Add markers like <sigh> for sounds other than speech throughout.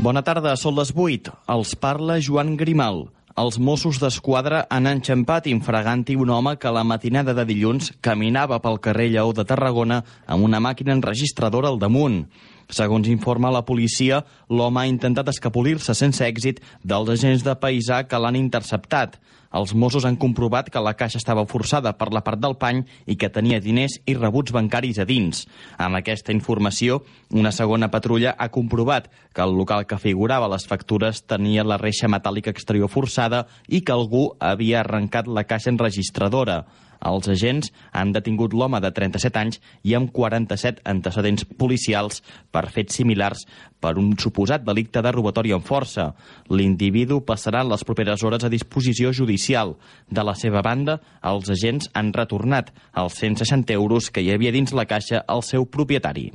Bona tarda, són les 8. Els parla Joan Grimal. Els Mossos d'Esquadra han enxampat infraganti un home que la matinada de dilluns caminava pel carrer Lleó de Tarragona amb una màquina enregistradora al damunt. Segons informa la policia, l'home ha intentat escapolir-se sense èxit dels agents de paisà que l'han interceptat. Els Mossos han comprovat que la caixa estava forçada per la part del pany i que tenia diners i rebuts bancaris a dins. Amb aquesta informació, una segona patrulla ha comprovat que el local que figurava les factures tenia la reixa metàl·lica exterior forçada i que algú havia arrencat la caixa enregistradora. Els agents han detingut l'home de 37 anys i amb 47 antecedents policials per fets similars per un suposat delicte de robatori amb força. L'individu passarà les properes hores a disposició judicial. De la seva banda, els agents han retornat els 160 euros que hi havia dins la caixa al seu propietari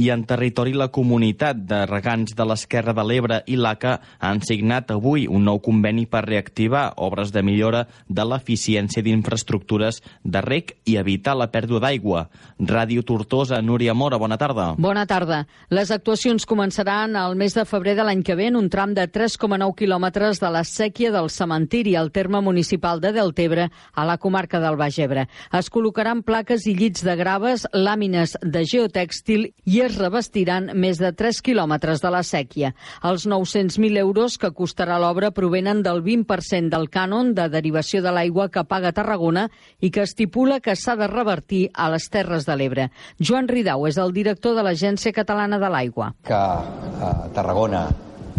i en territori la comunitat de regants de l'Esquerra de l'Ebre i l'ACA han signat avui un nou conveni per reactivar obres de millora de l'eficiència d'infraestructures de rec i evitar la pèrdua d'aigua. Ràdio Tortosa, Núria Mora, bona tarda. Bona tarda. Les actuacions començaran al mes de febrer de l'any que ve en un tram de 3,9 quilòmetres de la sèquia del cementiri al terme municipal de Deltebre, a la comarca del Baix Ebre. Es col·locaran plaques i llits de graves, làmines de geotèxtil i es es revestiran més de 3 quilòmetres de la sèquia. Els 900.000 euros que costarà l'obra provenen del 20% del cànon de derivació de l'aigua que paga Tarragona i que estipula que s'ha de revertir a les Terres de l'Ebre. Joan Ridau és el director de l'Agència Catalana de l'Aigua. Que a eh, Tarragona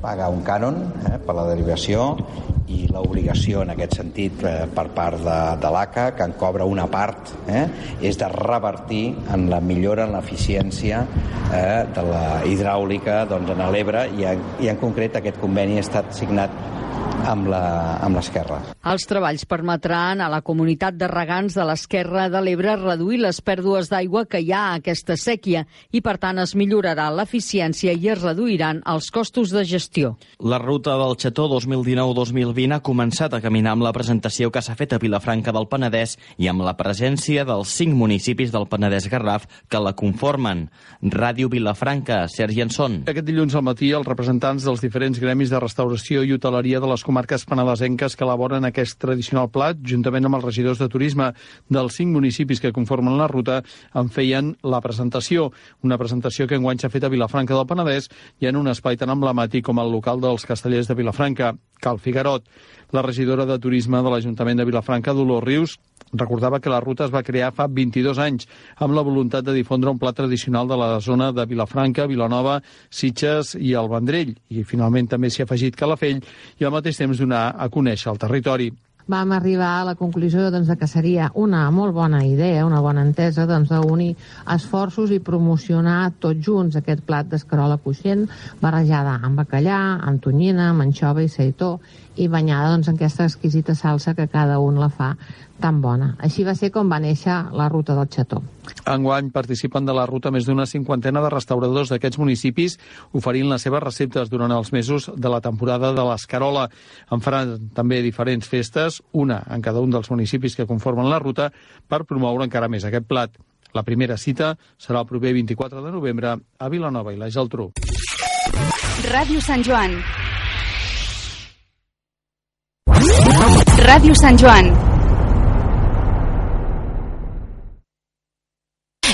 paga un cànon eh, per la derivació i l'obligació en aquest sentit eh, per part de, de l'ACA, que en cobra una part, eh, és de revertir en la millora en l'eficiència eh, de la hidràulica doncs, en l'Ebre i, i en concret aquest conveni ha estat signat amb l'esquerra. Els treballs permetran a la comunitat de regants de l'esquerra de l'Ebre reduir les pèrdues d'aigua que hi ha a aquesta sèquia i, per tant, es millorarà l'eficiència i es reduiran els costos de gestió. La ruta del Xató 2019-2020 ha començat a caminar amb la presentació que s'ha fet a Vilafranca del Penedès i amb la presència dels cinc municipis del Penedès Garraf que la conformen. Ràdio Vilafranca, Sergi Anson. Aquest dilluns al matí, els representants dels diferents gremis de restauració i hoteleria de les comarques penedesenques que elaboren aquest tradicional plat, juntament amb els regidors de turisme dels cinc municipis que conformen la ruta, en feien la presentació. Una presentació que enguany s'ha fet a Vilafranca del Penedès i en un espai tan emblemàtic com el local dels castellers de Vilafranca, Cal Figarot. La regidora de Turisme de l'Ajuntament de Vilafranca, Dolors Rius, recordava que la ruta es va crear fa 22 anys amb la voluntat de difondre un plat tradicional de la zona de Vilafranca, Vilanova, Sitges i el Vendrell. I finalment també s'hi ha afegit Calafell i al mateix temps donar a conèixer el territori vam arribar a la conclusió doncs, que seria una molt bona idea, una bona entesa doncs, d'unir esforços i promocionar tots junts aquest plat d'escarola coixent barrejada amb bacallà, amb tonyina, amb anxova i seitó i banyada doncs, en aquesta exquisita salsa que cada un la fa tan bona. Així va ser com va néixer la ruta del Xató. Enguany participen de la ruta més d'una cinquantena de restauradors d'aquests municipis oferint les seves receptes durant els mesos de la temporada de l'Escarola. En faran també diferents festes, una en cada un dels municipis que conformen la ruta, per promoure encara més aquest plat. La primera cita serà el proper 24 de novembre a Vilanova i la Geltrú. Ràdio Sant Joan Ràdio Sant Joan.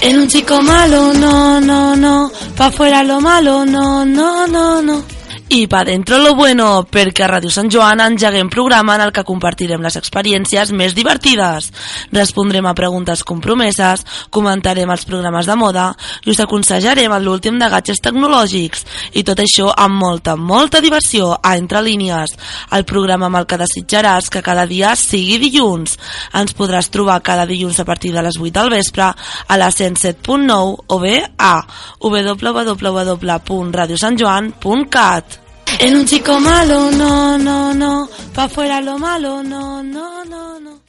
En un chico malo, no, no, no. Pa' fuera lo malo, no, no, no, no. I pa dentro lo bueno, perquè a Ràdio Sant Joan engeguem programa en el que compartirem les experiències més divertides. Respondrem a preguntes compromeses, comentarem els programes de moda i us aconsellarem l'últim de gadgets tecnològics. I tot això amb molta, molta diversió a Entre Línies, el programa amb el que desitjaràs que cada dia sigui dilluns. Ens podràs trobar cada dilluns a partir de les 8 del vespre a la 107.9 o bé a www.radiosantjoan.cat. En un chico malo, no, no, no. Pa fuera lo malo, no, no, no, no.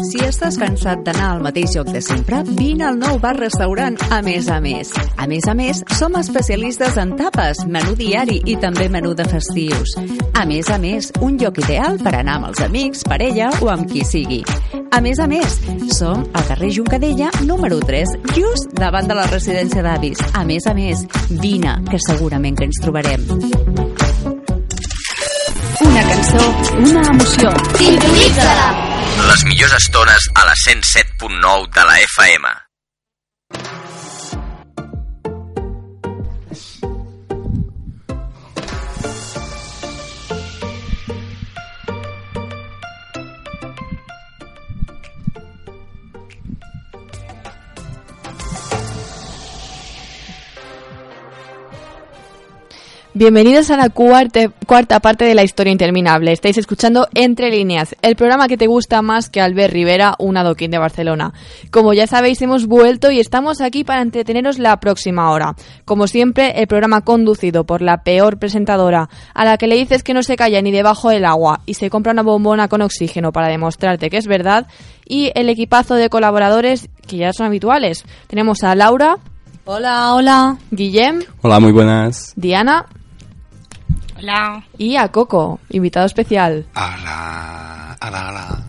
Si estàs cansat d'anar al mateix lloc de sempre, vine al nou bar-restaurant A Més a Més. A més a més, som especialistes en tapes, menú diari i també menú de festius. A més a més, un lloc ideal per anar amb els amics, parella o amb qui sigui. A més a més, som al carrer Juncadella, número 3, just davant de la residència d'avis. A més a més, vine, que segurament que ens trobarem. Una cançó, una emoció. Sintonitza-la! Les millors estones a la 107.9 de la FM. Bienvenidos a la cuarta, cuarta parte de la historia interminable. Estáis escuchando Entre Líneas, el programa que te gusta más que Albert Rivera, un adoquín de Barcelona. Como ya sabéis, hemos vuelto y estamos aquí para entreteneros la próxima hora. Como siempre, el programa conducido por la peor presentadora, a la que le dices que no se calla ni debajo del agua y se compra una bombona con oxígeno para demostrarte que es verdad, y el equipazo de colaboradores que ya son habituales. Tenemos a Laura. Hola, hola. Guillem. Hola, muy buenas. Diana. Hola. Y a Coco, invitado especial. Hola, hola, hola.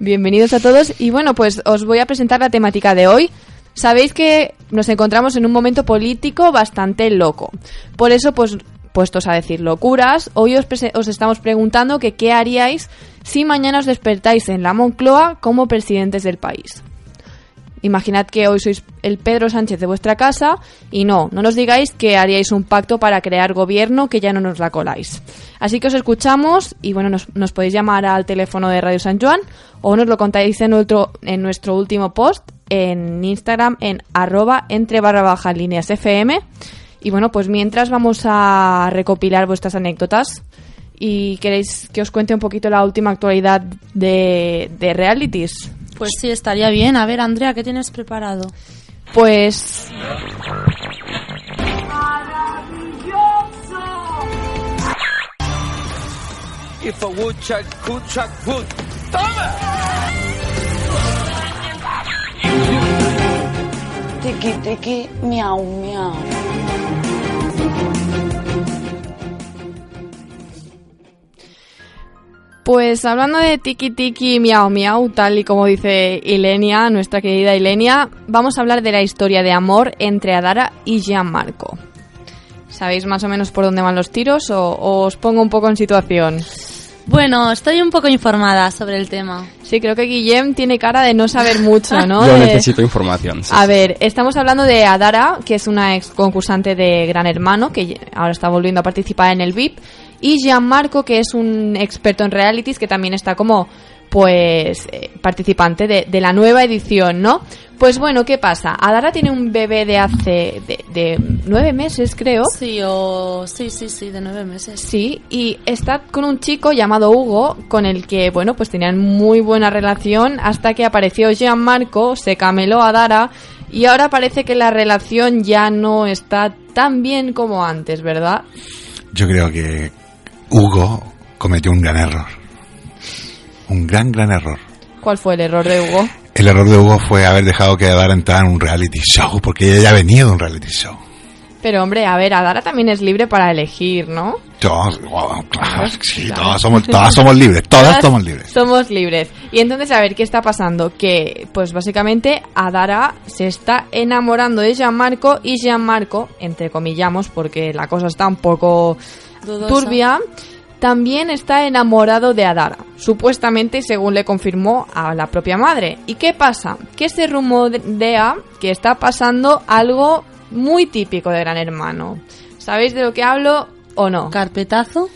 Bienvenidos a todos y bueno, pues os voy a presentar la temática de hoy. Sabéis que nos encontramos en un momento político bastante loco. Por eso, pues, puestos a decir locuras, hoy os, os estamos preguntando que qué haríais si mañana os despertáis en la Moncloa como presidentes del país. Imaginad que hoy sois el Pedro Sánchez de vuestra casa y no, no nos digáis que haríais un pacto para crear gobierno que ya no nos la coláis. Así que os escuchamos y bueno, nos, podéis llamar al teléfono de Radio San Juan o nos lo contáis en nuestro, en nuestro último post en Instagram en arroba entre barra baja líneas FM. Y bueno, pues mientras vamos a recopilar vuestras anécdotas y queréis que os cuente un poquito la última actualidad de, de realities. Pues sí, estaría bien. A ver, Andrea, ¿qué tienes preparado? Pues... If a woodchuck could chuck wood. ¡Toma! Tiki tiki, miau miau. Pues hablando de tiki tiki miau miau, tal y como dice Ilenia, nuestra querida Ilenia, vamos a hablar de la historia de amor entre Adara y Gianmarco. ¿Sabéis más o menos por dónde van los tiros o, o os pongo un poco en situación? Bueno, estoy un poco informada sobre el tema. Sí, creo que Guillem tiene cara de no saber mucho, <laughs> ¿no? Yo De- necesito información. sí, A sí. ver, estamos hablando de Adara, que es una ex concursante de Gran Hermano, que ahora está volviendo a participar en el VIP, y Gianmarco, que es un experto en realities, que también está como, pues, eh, participante de, de la nueva edición, ¿no? Pues bueno, ¿qué pasa? Adara tiene un bebé de hace, de, de nueve meses, creo. Sí, o... Sí, sí, sí, de nueve meses. Sí, y está con un chico llamado Hugo, con el que, bueno, pues tenían muy buena relación hasta que apareció Gianmarco, se cameló a Dara y ahora parece que la relación ya no está tan bien como antes, ¿verdad? Yo creo que Hugo cometió un gran error. Un gran, gran error. ¿Cuál fue el error de Hugo? El error de Hugo fue haber dejado que Adara entrara en un reality show, porque ella ya venía de un reality show. Pero hombre, a ver, Adara también es libre para elegir, ¿no? Todos, wow, claro, sí, todas somos, todas somos libres, todas somos libres. Somos libres. Y entonces, a ver, ¿qué está pasando? Que, pues básicamente, Adara se está enamorando de Gianmarco y Gianmarco, entre comillamos, porque la cosa está un poco Dudosa. turbia, también está enamorado de Adara, supuestamente según le confirmó a la propia madre. ¿Y qué pasa? Que se rumorea que está pasando algo muy típico de Gran Hermano. ¿Sabéis de lo que hablo o no? ¿Carpetazo?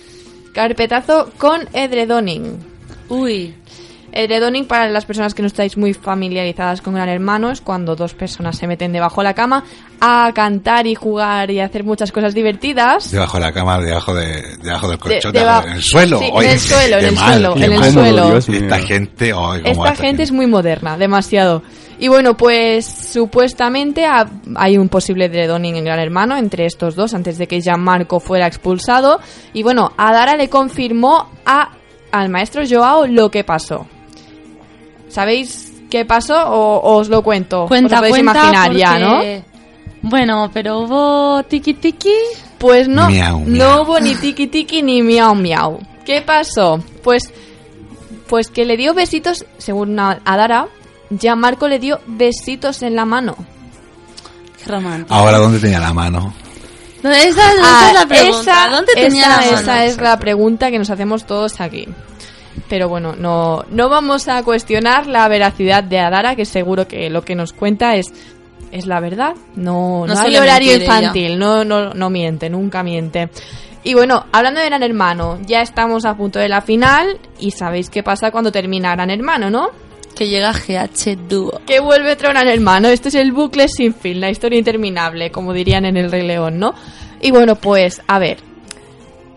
Carpetazo con edredoning. Uy. Edredoning, para las personas que no estáis muy familiarizadas con Gran Hermano, es cuando dos personas se meten debajo de la cama a cantar y jugar y hacer muchas cosas divertidas. Debajo de la cama, debajo, de, debajo del colchón, De- debajo- en el suelo. sí, en Oye, el suelo, en el mal, suelo, en el suelo. Esta gente, oye, cómo Esta gente es muy moderna, demasiado. Y bueno, pues supuestamente ha- hay un posible edredoning en Gran Hermano entre estos dos antes de que Gianmarco fuera expulsado. Y bueno, Adara le confirmó a, al maestro Joao lo que pasó. ¿Sabéis qué pasó o, o os lo cuento? Cuenta, os lo podéis cuenta, imaginar ya, ¿no? Bueno, pero hubo tiki tiki. Pues no, Miau, no hubo ni tiki tiki ni miau miau. ¿Qué pasó? Pues Pues que le dio besitos, según Adara, ya Marco le dio besitos en la mano. Qué romántico. Ahora, ¿dónde tenía la mano? No, esa, esa Ah, es la pregunta. esa- ¿Dónde tenía esa- la mano? esa es la pregunta que nos hacemos todos aquí. Pero bueno, no, no vamos a cuestionar la veracidad de Adara, que seguro que lo que nos cuenta es, es la verdad. No, No no, hay horario infantil, no, no, no miente, nunca miente. Y bueno, hablando de Gran Hermano, ya estamos a punto de la final y sabéis qué pasa cuando termina Gran Hermano, ¿no? Que llega GH Dúo. Que vuelve otro Gran Hermano. Este es el bucle sin fin, la historia interminable, como dirían en el Rey León, ¿no? Y bueno, pues, a ver.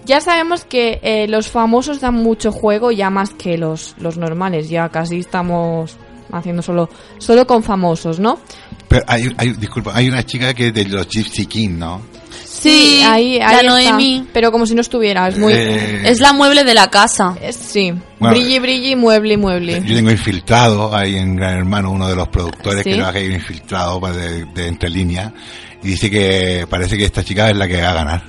Ya sabemos que eh, los famosos dan mucho juego ya más que los, los normales. Ya casi estamos haciendo solo, solo con famosos, ¿no? Pero hay, hay, disculpa, hay una chica que es de los Gypsy King, ¿no? Sí, ahí, la ahí está. Noemi. Pero como si no estuviera, es muy... Eh, Es la mueble de la casa. es- sí, Bueno, brilli, brilli, mueble, mueble. Yo tengo infiltrado ahí en Gran Hermano, uno de los productores ¿Sí? que lo ha infiltrado para de, de entre líneas, y dice que parece que esta chica es la que va a ganar.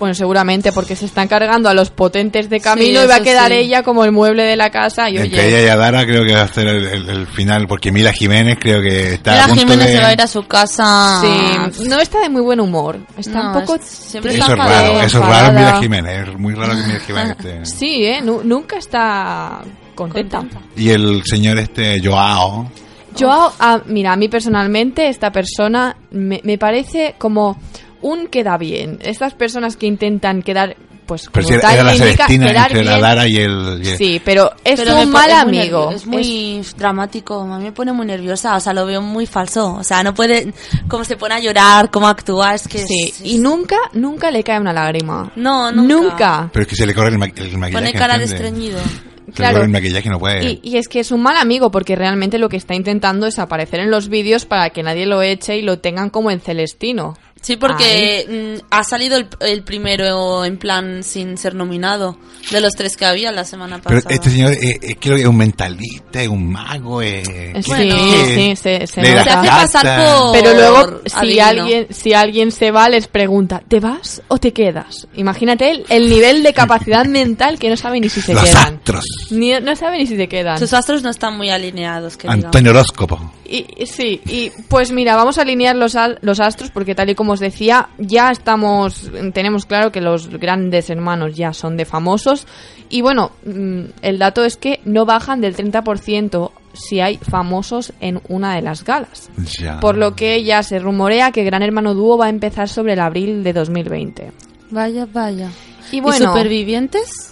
Bueno, seguramente porque se están cargando a los potentes de camino Sí, y va a quedar sí. ella como el mueble de la casa y Entre oye... ella y Adara creo que va a ser el, el- el final, porque Mila Jiménez creo que está a La punto Jiménez de... se va a ir a su casa. Sí, no está de muy buen humor. Está No, un poco. es- siempre Eso está es raro, enfadada. eso es raro Mila. Jiménez, es muy raro que Mila Jiménez esté... <laughs> Sí, ¿eh? Nu- nunca está contenta. Y el señor este, Joao, Yo, ah, mira, a mí personalmente, esta persona me, me parece como un queda bien. Estas personas que intentan quedar, pues, como pero si era, tal era la indica, quedar entre la. Dara y el... y el- Sí, pero es Pero un mal es muy amigo. Es muy dramático, a mí me pone muy nerviosa, o sea, lo veo muy falso, o sea, no puede, cómo se pone a llorar, cómo actúa, es que... Sí, es- y nunca, nunca le cae una lágrima. No, nunca. Nunca. Pero es que se le corre el, ma- el maquillaje. Pone cara de estreñido. Se le Claro. corre el maquillaje y no puede... Y, y es que es un mal amigo porque realmente lo que está intentando es aparecer en los vídeos para que nadie lo eche y lo tengan como en Celestino. Sí, porque mm, ha salido el, el primero en plan sin ser nominado, de los tres que había la semana Pero pasada. este señor eh, eh, creo que es un mentalista, es un mago, eh, Sí, ¿qué- sí, se, hace pasar por- Pero luego, si adivino. alguien, si alguien se va, les pregunta, ¿te vas o te quedas? Imagínate el, el nivel de capacidad <laughs> mental que no sabe ni si se Los quedan. astros. Ni, no sabe ni si se quedan. Sus astros no están muy alineados, que digamos. Antonio Horóscopo. Y, sí, y pues mira, vamos a alinear los, al- los astros porque tal y como os decía, ya estamos, tenemos claro que los grandes hermanos ya son de famosos y bueno, mm, el dato es que no bajan del 30% si hay famosos en una de las galas. Ya. Por lo que ya se rumorea que Gran Hermano Dúo va a empezar sobre el abril de 2020. Vaya, vaya. Y bueno, supervivientes?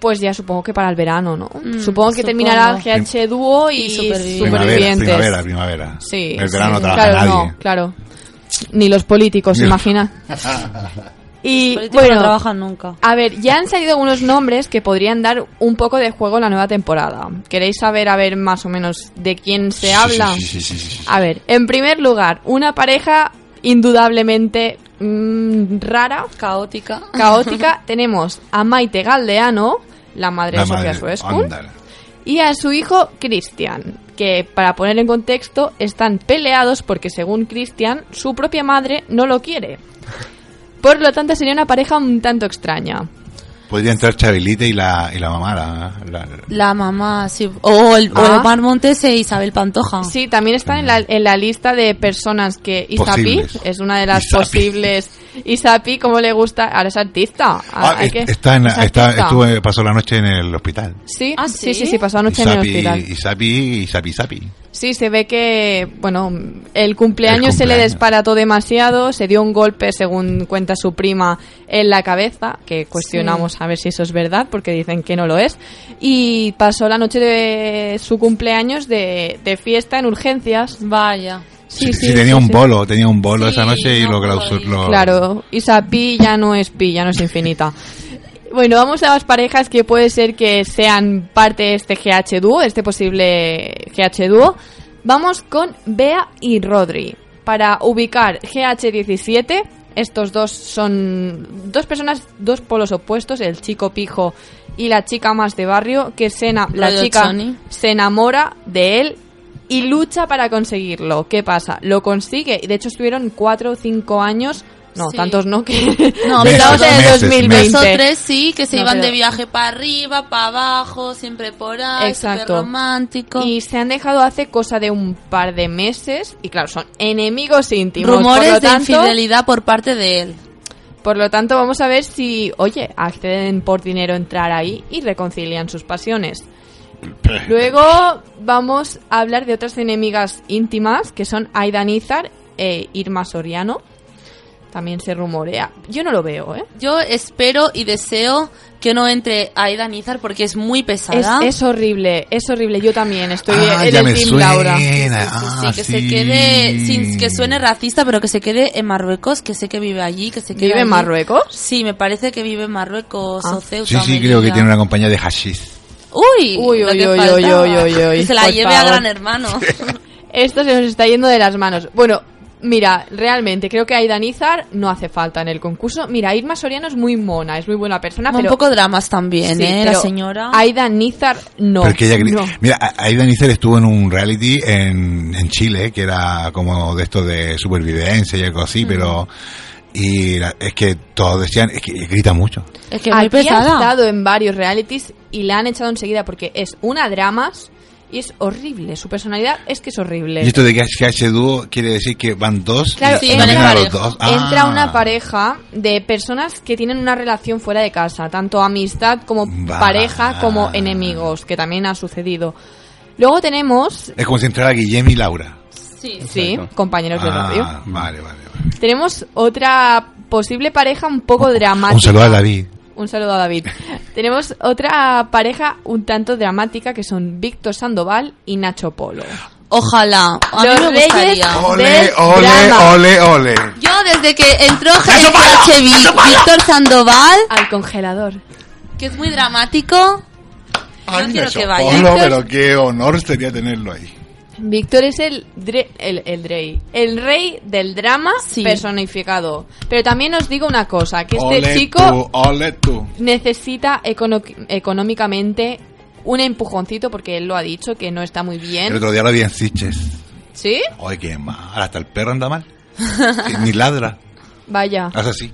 pues ya supongo que para el verano, ¿no? Mm, supongo que supongo. terminará GH Dúo y, Y Supervivientes. Primavera, primavera, primavera. Sí. El verano sí. trabaja claro, nadie. No, claro. Ni los políticos, <laughs> imagina. <laughs> Y Los bueno, no trabajan nunca. a ver, ya han salido algunos nombres que podrían dar un poco de juego en la nueva temporada. ¿Queréis saber, a ver, más o menos de quién se Sí, habla? sí, sí, sí, sí, sí. A ver, en primer lugar, una pareja indudablemente mm, rara, Caótica. caótica. <laughs> Tenemos a Maite Galdeano, la madre La de Sofía ándale. y a su hijo Cristian, que para poner en contexto están peleados porque según Cristian su propia madre no lo quiere. Por lo tanto sería una pareja un tanto extraña. Podría entrar Chabelita y la, y la mamá. La, la- La mamá, sí. O el, o Ah. el Mar Montes e Isabel Pantoja. Sí, también está en la, en la lista de personas que Isapi es una de las Isapi. posibles. Isapi, como le gusta, ahora es artista. Ah, Hay es- que- está en la- es está, artista. estuvo, eh, pasó la noche en el hospital. Sí, Ah, sí, sí, ¿sí? sí, pasó anoche en el Isapi, hospital. Isapi, Isapi, Isapi. Sí, se ve que, bueno, el cumpleaños, El se le cumpleaños. desparató demasiado, se dio un golpe, según cuenta su prima, en la cabeza, que cuestionamos a ver si eso es verdad, porque dicen que no lo es, y pasó la noche de su cumpleaños de, de fiesta en urgencias. Vaya. Sí, sí, tenía un bolo, tenía un bolo esa noche y lo clausuró. Claro, Isa Pi ya no es Pi, ya no es infinita. <laughs> Bueno, vamos a las parejas que puede ser que sean parte de este GH dúo, este posible GH dúo. Vamos con Bea y Rodri. Para ubicar GH17, estos dos son dos personas, dos polos opuestos, el chico pijo y la chica más de barrio, que se la chica se enamora de él y lucha para conseguirlo. ¿Qué pasa? Lo consigue. y De hecho, estuvieron cuatro o cinco años No, Sí. tantos no, que <laughs> No, <laughs> meses, 2020. Dos o tres sí, que se No, iban pero- de viaje para arriba, para abajo, siempre por ahí, Exacto. romántico. Y se han dejado hace cosa de un par de meses. Y claro, son enemigos íntimos. Rumores por lo de tanto, infidelidad por parte de él. Por lo tanto, vamos a ver si, oye, acceden por dinero a entrar ahí y reconcilian sus pasiones. <laughs> Luego vamos a hablar de otras enemigas íntimas que son Aida Nizar e Irma Soriano. También se rumorea. Yo no lo veo, ¿eh? Yo espero y deseo que no entre Aida Nizar porque es muy Es, pesada. es horrible, es horrible. Yo también estoy Ah, en el team suena. Laura. Ah, Sí, que se quede, sin que suene racista, pero que se quede en Marruecos, que sé que vive allí, que se quede ¿Vive en. Marruecos? Sí, me parece que vive en Marruecos Ah. o Ceuta. Sí, sí, creo que tiene una compañía de hashish. Uy, Uy, uy, uy, uy, uy, uy, uy, Que se la por lleve a. Gran Hermano. <laughs> Esto se nos está yendo de las manos. Bueno, mira, realmente creo que Aida Nizar no hace falta en el concurso. Mira, Irma Soriano es muy mona, es muy buena persona, Un pero... poco dramas también, Sí, ¿eh? La señora. Aida Nizar no. Ella. Mira, A- Aida Nícer estuvo en un reality en, en Chile, que era como de esto de supervivencia y algo Mm. así, pero... Y la- es que todos decían, es que grita mucho. Es que es muy Aquí ha pesada. estado en varios realities y la han echado enseguida porque es una dramas y es horrible. Su personalidad es que es horrible. Y esto de que H- que H dúo quiere decir que van dos Claro, y sí, van a los dos. Ah. Entra una pareja de personas que tienen una relación fuera de casa, tanto amistad como pareja como enemigos, que también ha sucedido. Luego tenemos, Es como si entrara Guillem y Laura. Sí, sí, compañeros de radio. Ah, vale, vale. Tenemos otra posible pareja un poco dramática. Un saludo a David. Un saludo a David. Tenemos otra pareja un tanto dramática que son Víctor Sandoval y Nacho Polo. Ojalá. A Los mí me reyes gustaría. Ole, del ole, drama. ole, ole. Yo desde que entró GH Víctor Sandoval, Al congelador. que es muy dramático, Ay, quiero Nacho que vaya. Polo, pero qué honor sería tenerlo ahí. Víctor es el, dre- el, el rey, el rey del drama Sí. personificado. Pero también os digo una cosa, que este ole chico tú, ole tú. necesita económicamente un empujoncito porque él lo ha dicho que no está muy El bien. otro día lo vi en. ¿Sí? Oye, qué mal. Hasta el perro anda mal. Ni ladra. <laughs> Vaya. Hace así.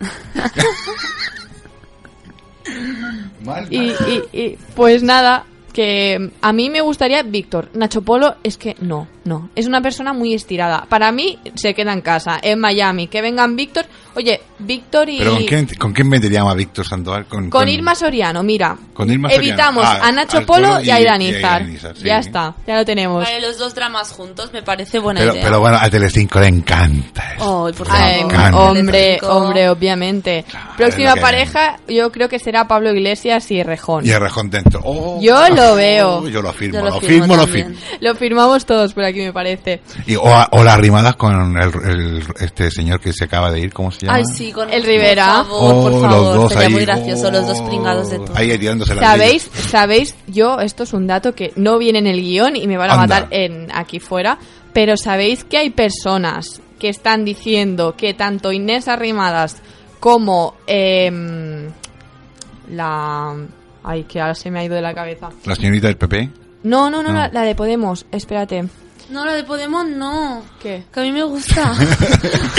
<laughs> mal, Y, mal. y- y, pues nada, que a mí me gustaría Víctor. Nacho Polo es que no, no. Es una persona muy estirada. Para mí se queda en casa, en Miami. Que vengan Víctor. Oye, Víctor y... Pero ¿con quién, ¿con quién meteríamos a Víctor Sandoval? Con, Con Irma Soriano, mira. Con Irma Soriano. Evitamos Ah, a Nacho al Polo y, y- a Irán Izar. Iranizar, sí. Ya está, ya lo tenemos. Vale, los dos dramas juntos me parece buena Pero, idea. pero bueno, a Telecinco le encanta eso. Ay, por Ay, favor. Can. hombre, hombre, obviamente. Próxima lo que- pareja, yo creo que será Pablo Iglesias y Rejón. Y rejón dentro. Oh, Yo lo veo. Yo lo firmo, Yo lo, lo firmo, firmo lo firmo. Lo firmamos todos por aquí, me parece. Y, o, a- o las rimadas con el, el- este señor que se acaba de ir, ¿cómo se llama? Ay, sí, con El Rivera. Por favor, Oh, por los favor. dos Sería ahí, muy gracioso, los dos oh, pringados de todo. Ahí tirándose la ¿Sabéis? ¿Sabéis? Yo, esto es un dato que no viene en el guion y me van a Anda. matar en aquí fuera, pero ¿sabéis que hay personas que están diciendo que tanto Inés Arrimadas como em, la... Ay, que ahora se me ha ido de la cabeza. La señorita del PP. No, no, no, No. La, la de Podemos, espérate. No, la de Podemos no. ¿Qué? Que a mí me gusta. <laughs>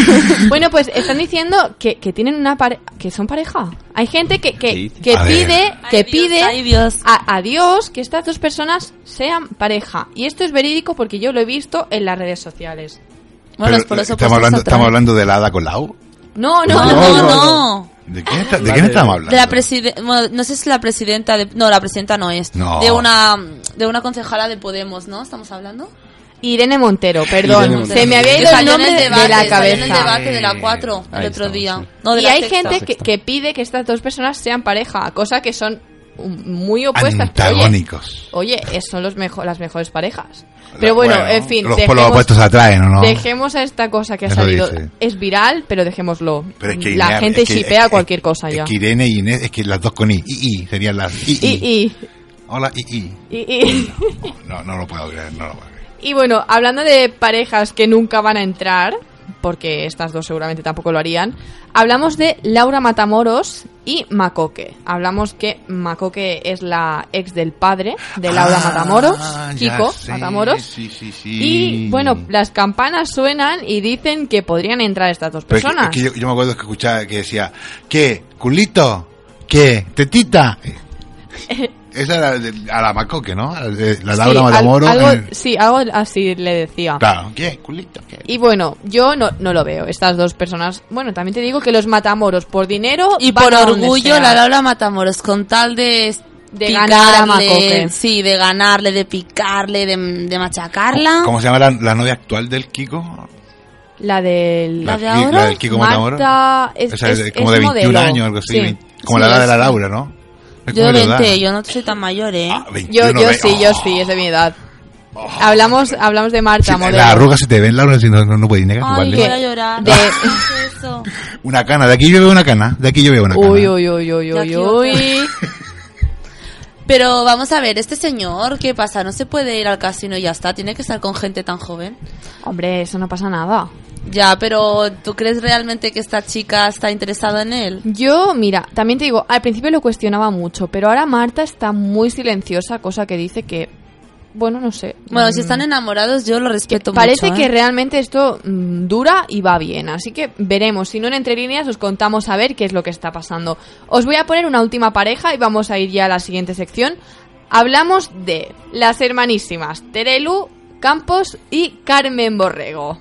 <laughs> Bueno, pues están diciendo que, que tienen una pareja, que son pareja. Hay gente que, que, que A ver. pide, que Ay, Dios, pide ay, Dios. A, a Dios que estas dos personas sean pareja. Y esto es verídico porque yo lo he visto en las redes sociales. Bueno, Pero, por eso estamos, hablando, estamos hablando de la hada con la U. No, no, No, no. no, no, no. ¿De quién, está- de quién estamos hablando? De la presidenta, bueno, no sé si la presidenta de, no, la presidenta no es. No. De una, de una concejala de Podemos, ¿no? ¿Estamos hablando? Irene Montero, perdón. Irene Montero. Se me había ido el nombre de- debate, de la en el cabeza. debate de la 4 el otro estamos, día. No, de Y la hay sexta. gente que, pide que estas dos personas sean pareja, cosa que son um, muy opuestas. Antagónicos. Oye, oye, son los mejo- las mejores parejas. Pero bueno, en fin, Los dejemos- polos opuestos se atraen, ¿o no? Dejemos a esta cosa que ha Eso salido. dice. Es viral, pero dejémoslo. Pero es que la gente es que- shipea es- cualquier cosa es ya. que Irene y Inés, es que las dos con I. I, I serían las I, I. Hola, I, I. y. No, no lo puedo creer, no lo puedo creer. Y bueno, hablando de parejas que nunca van a entrar, porque estas dos seguramente tampoco lo harían. Hablamos de Laura Matamoros y Macoque. Hablamos que Macoque es la ex del padre de Laura Ah, Matamoros, Kiko sé, Matamoros. Sí, sí, sí. Y bueno, las campanas suenan y dicen que podrían entrar estas dos Pero es que- personas. es que yo, yo me acuerdo que escuchaba que decía, ¿qué? ¿Culito? ¿Qué? ¿Tetita? Esa era de- a la Macoque, ¿no? De- La Sí, Laura al- algo, en- sí, algo así le decía. Claro, ¿qué? ¿Culito? ¿Qué? Y bueno, yo no, no lo veo. Estas dos personas. Bueno, también te digo que los matamoros por dinero Y por orgullo, sea. la Laura Matamoros, con tal de. De picarle, ganar a Macoque. Sí, de ganarle, de picarle, de, de machacarla. ¿Cómo se llama la, la novia actual del Kiko? La del. La, Ki- la del Kiko Matamoros. Es, Esa es- es como es de 21 modelo. años, algo así. Sí. Como Sí, la edad de la Laura, ¿no? Yo como la edad. 20, yo no soy tan mayor, ¿eh? Yo, 21, yo ve- sí, yo sí, es de mi edad. Hablamos, hablamos de Marta, Sí, modelo. las arrugas se te ven, Laura, si no, no, no puedes negar. Ay, voy a llorar. De- ¿Qué es eso? <laughs> Una cana, de aquí yo veo una cana, de aquí yo veo una cana. Uy, uy, uy, uy, uy, uy. <laughs> Pero vamos a ver, este señor, ¿qué pasa? ¿No se puede ir al casino y ya está? ¿Tiene que estar con gente tan joven? Hombre, eso no pasa nada. Ya, pero ¿tú crees realmente que esta chica está interesada en él? Yo, mira, también te digo, al principio lo cuestionaba mucho, pero ahora Marta está muy silenciosa, cosa que dice que, bueno, no sé. Bueno, si Mm, están enamorados yo lo respeto Parece mucho. que ¿eh? realmente esto mm, dura y va bien, así que veremos. Si no en entre líneas os contamos a ver qué es lo que está pasando. Os voy a poner una última pareja y vamos a ir ya a la siguiente sección. Hablamos de las hermanísimas Terelu, Campos y Carmen Borrego.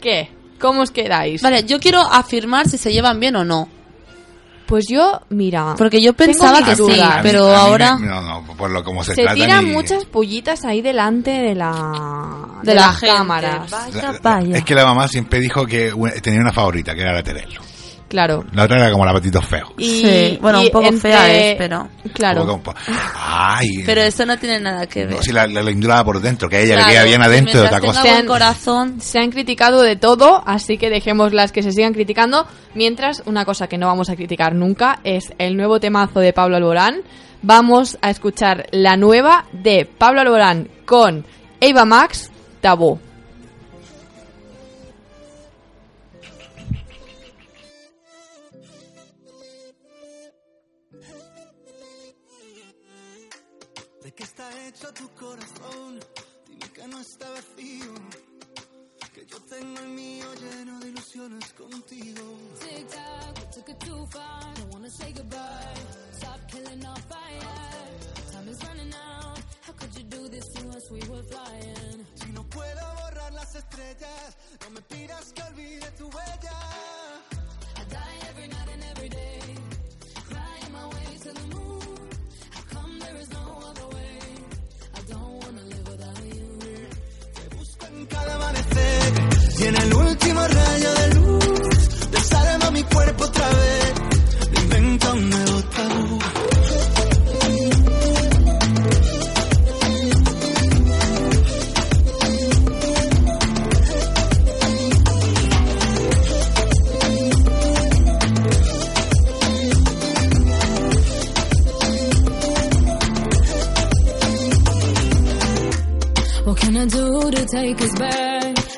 ¿Qué? ¿Cómo os quedáis? Vale, yo quiero afirmar si se llevan bien o no. Pues yo, mira. Porque yo pensaba que sí, dudas. pero A mí ahora... me- no, no, por lo como se, Se tratan tiran y- muchas pullitas ahí delante de la De la las cámaras. Vaya, La- la- vaya. Es que la mamá siempre dijo que tenía una favorita, que era la Terelu. Claro. La otra era como la patito feo. Y, Sí, bueno, y un poco entre- fea es, pero... Claro. Un Ay, Pero eso no tiene nada que ver. no, si la, la, por dentro, que a ella Claro, le queda bien adentro, mientras otra cosa. Se han- corazón... Se han criticado de todo, así que dejémoslas que se sigan criticando. Mientras, una cosa que no vamos a criticar nunca es el nuevo temazo de Pablo Alborán. Vamos a escuchar la nueva de Pablo Alborán con Eva Max, Tabú. Say goodbye. Stop killing our fire. Time is running out. How could you do this to us? We were flying. Si no puedo borrar las estrellas, no me pidas que olvide tu huella.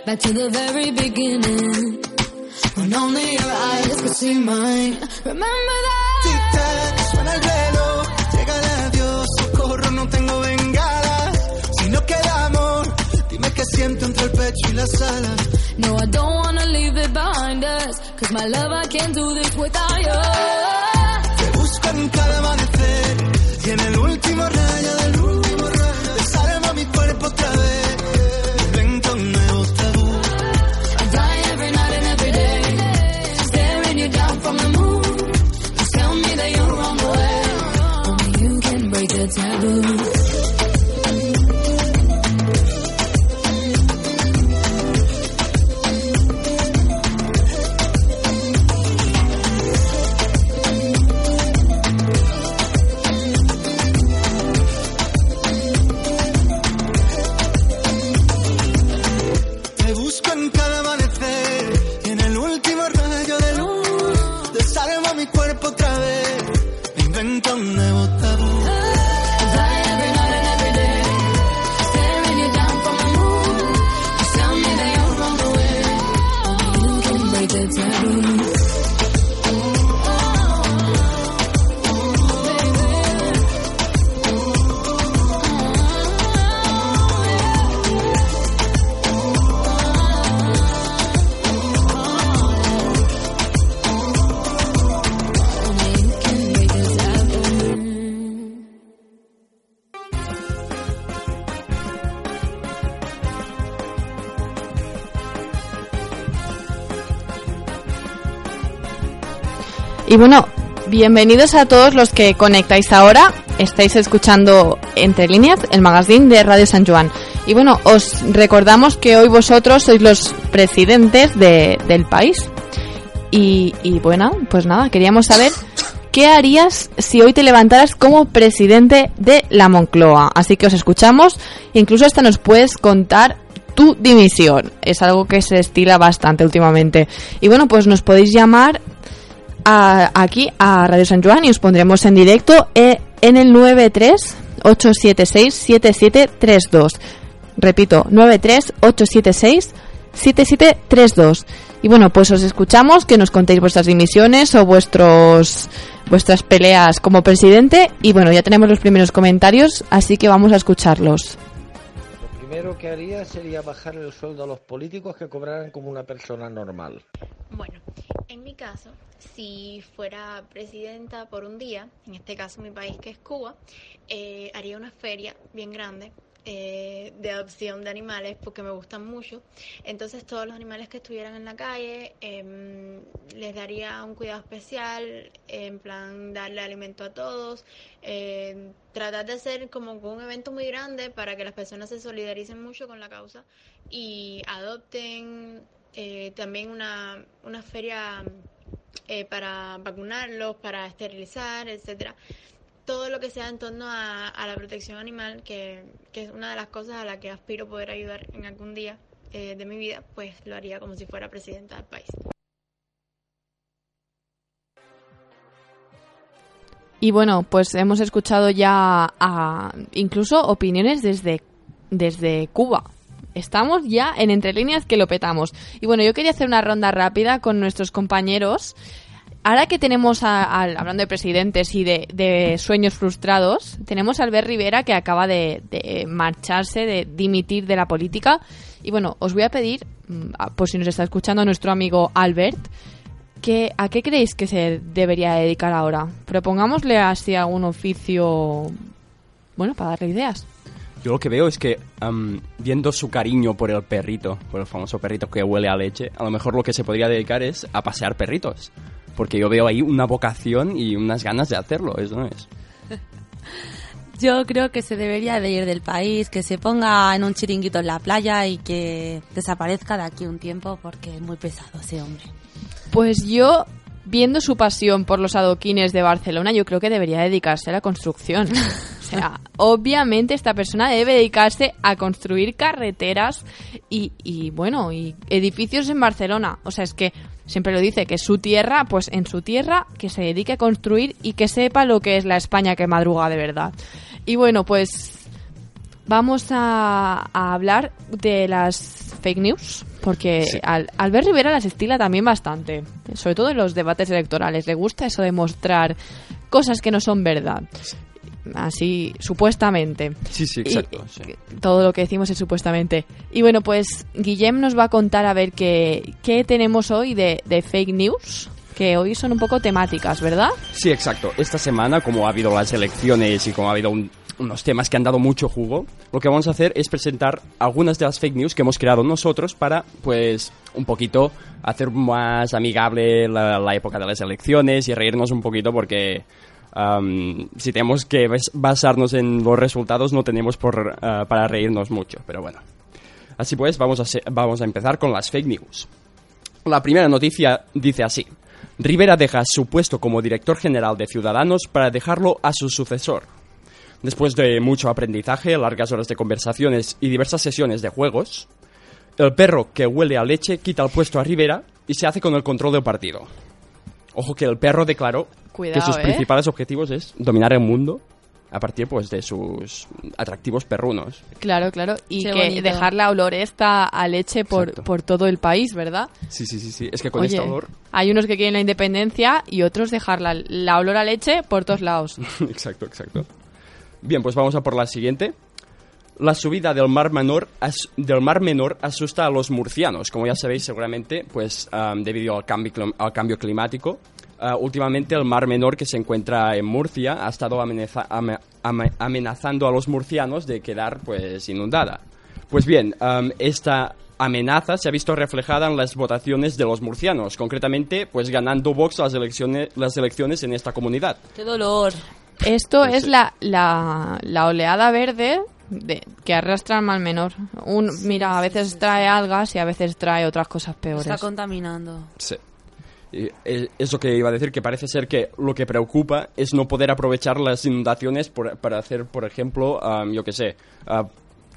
Back? To the very beginning. When only your eyes could see mine. Remember that? Suena el reloj, llega el adiós, socorro, no tengo bengala. Si no queda amor, dime qué siento entre el pecho y las alas. No, I don't wanna leave it behind us. Cause my love, I can't do this without you. Te busco en cada amanecer y en el último rayo de taboo. Y bueno, bienvenidos a todos los que conectáis ahora. Estáis escuchando Entre Líneas, el magazine de Radio San Juan. Y bueno, os recordamos que hoy vosotros sois los presidentes de- del país. Y, y bueno, pues nada, queríamos saber qué harías si hoy te levantaras como presidente de la Moncloa. Así que os escuchamos, incluso hasta nos puedes contar tu dimisión. Es algo que se estila bastante últimamente. Y bueno, pues nos podéis llamar a- aquí a Radio San Juan y os pondremos en directo eh, en el 93 876 7732. Repito, 93 876 7732. Y bueno, pues os escuchamos que nos contéis vuestras dimisiones o vuestros vuestras peleas como presidente y bueno, ya tenemos los primeros comentarios, así que vamos a escucharlos. Lo primero que haría sería bajar el sueldo a los políticos que cobraran como una persona normal. Bueno, en mi caso, si fuera presidenta por un día, en este caso mi país que es Cuba, eh, haría una feria bien grande eh, de adopción de animales porque me gustan mucho. Entonces todos los animales que estuvieran en la calle em, les daría un cuidado especial, en plan darle alimento a todos, em, tratar de hacer como un evento muy grande para que las personas se solidaricen mucho con la causa y adopten eh, también una, una feria eh, para vacunarlos, para esterilizar, etcétera. Todo lo que sea en torno a, la protección animal, que, que es una de las cosas a la que aspiro poder ayudar en algún día eh, de mi vida, pues lo haría como si fuera presidenta del país. Y bueno, pues hemos escuchado ya incluso opiniones desde, desde Cuba. Estamos ya en entre líneas que lo petamos. Y bueno, yo quería hacer una ronda rápida con nuestros compañeros. Ahora que tenemos, a- al- hablando de presidentes y de, sueños frustrados, tenemos a Albert Rivera que acaba de, de marcharse, de dimitir de la política. Y bueno, os voy a pedir, mm, a- por si nos está escuchando nuestro amigo Albert, que, ¿a qué creéis que se debería dedicar ahora? Propongámosle así algún oficio, bueno, para darle ideas. Yo lo que veo es que, viendo su cariño por el perrito, por el famoso perrito que huele a leche, a lo mejor lo que se podría dedicar es a pasear perritos. Porque yo veo ahí una vocación y unas ganas de hacerlo, eso no es. <laughs> Yo creo que se debería de ir del país, que se ponga en un chiringuito en la playa y que desaparezca de aquí un tiempo porque es muy pesado ese hombre. Pues yo, viendo su pasión por los adoquines de Barcelona, yo creo que debería dedicarse a la construcción. <laughs> O sea, obviamente esta persona debe dedicarse a construir carreteras y, y, bueno, y edificios en Barcelona. O sea, es que siempre lo dice, que su tierra, pues en su tierra, que se dedique a construir y que sepa lo que es la España que madruga de verdad. Y bueno, pues vamos a, a hablar de las fake news, porque Sí. al, Albert Rivera las estila también bastante, sobre todo en los debates electorales. Le gusta eso de mostrar cosas que no son verdad. Así, supuestamente. Sí, sí, Y- exacto. sí. Todo lo que decimos es supuestamente. Y bueno, pues Guillem nos va a contar a ver qué, qué tenemos hoy de, de fake news, que hoy son un poco temáticas, ¿verdad? Sí, exacto. Esta semana, como ha habido las elecciones y como ha habido un- unos temas que han dado mucho jugo, lo que vamos a hacer es presentar algunas de las fake news que hemos creado nosotros para, pues, un poquito hacer más amigable la, época de las elecciones y reírnos un poquito porque si tenemos que bas- basarnos en los resultados no tenemos por, ah, para reírnos mucho, pero bueno. Así pues, vamos a, se- vamos a empezar con las fake news. La primera noticia dice así. Rivera deja su puesto como director general de Ciudadanos para dejarlo a su sucesor. Después de mucho aprendizaje, largas horas de conversaciones y diversas sesiones de juegos, el perro que huele a leche quita el puesto a Rivera y se hace con el control del partido. Ojo que el perro declaró Cuidado, que sus ¿eh? principales objetivos es dominar el mundo a partir pues de sus atractivos perrunos. Claro, claro. Y Qué que bonito. dejar la olor esta a leche por, por todo el país, ¿verdad? Sí, sí, sí, sí. Es que con Oye, este olor... hay unos que quieren la independencia y otros dejar la, la olor a leche por todos lados. <laughs> exacto, exacto. Bien, pues vamos a por la siguiente. La subida del mar menor, del mar menor asusta a los murcianos, como ya sabéis seguramente, pues debido al cambio, al cambio climático. ah, últimamente el mar menor que se encuentra en Murcia ha estado amenaza- ame- ame- amenazando a los murcianos de quedar pues inundada. Pues bien, esta amenaza se ha visto reflejada en las votaciones de los murcianos, concretamente pues ganando Vox las elecciones, las elecciones en esta comunidad. ¡Qué dolor! Esto Pues es sí. la, la, la oleada verde de, que arrastra al mal menor. Un, mira, a veces trae algas y a veces trae otras cosas peores. Está contaminando. Sí. Y es es lo que iba a decir, que parece ser que lo que preocupa es no poder aprovechar las inundaciones por- para hacer, por ejemplo, am, yo qué sé, ah,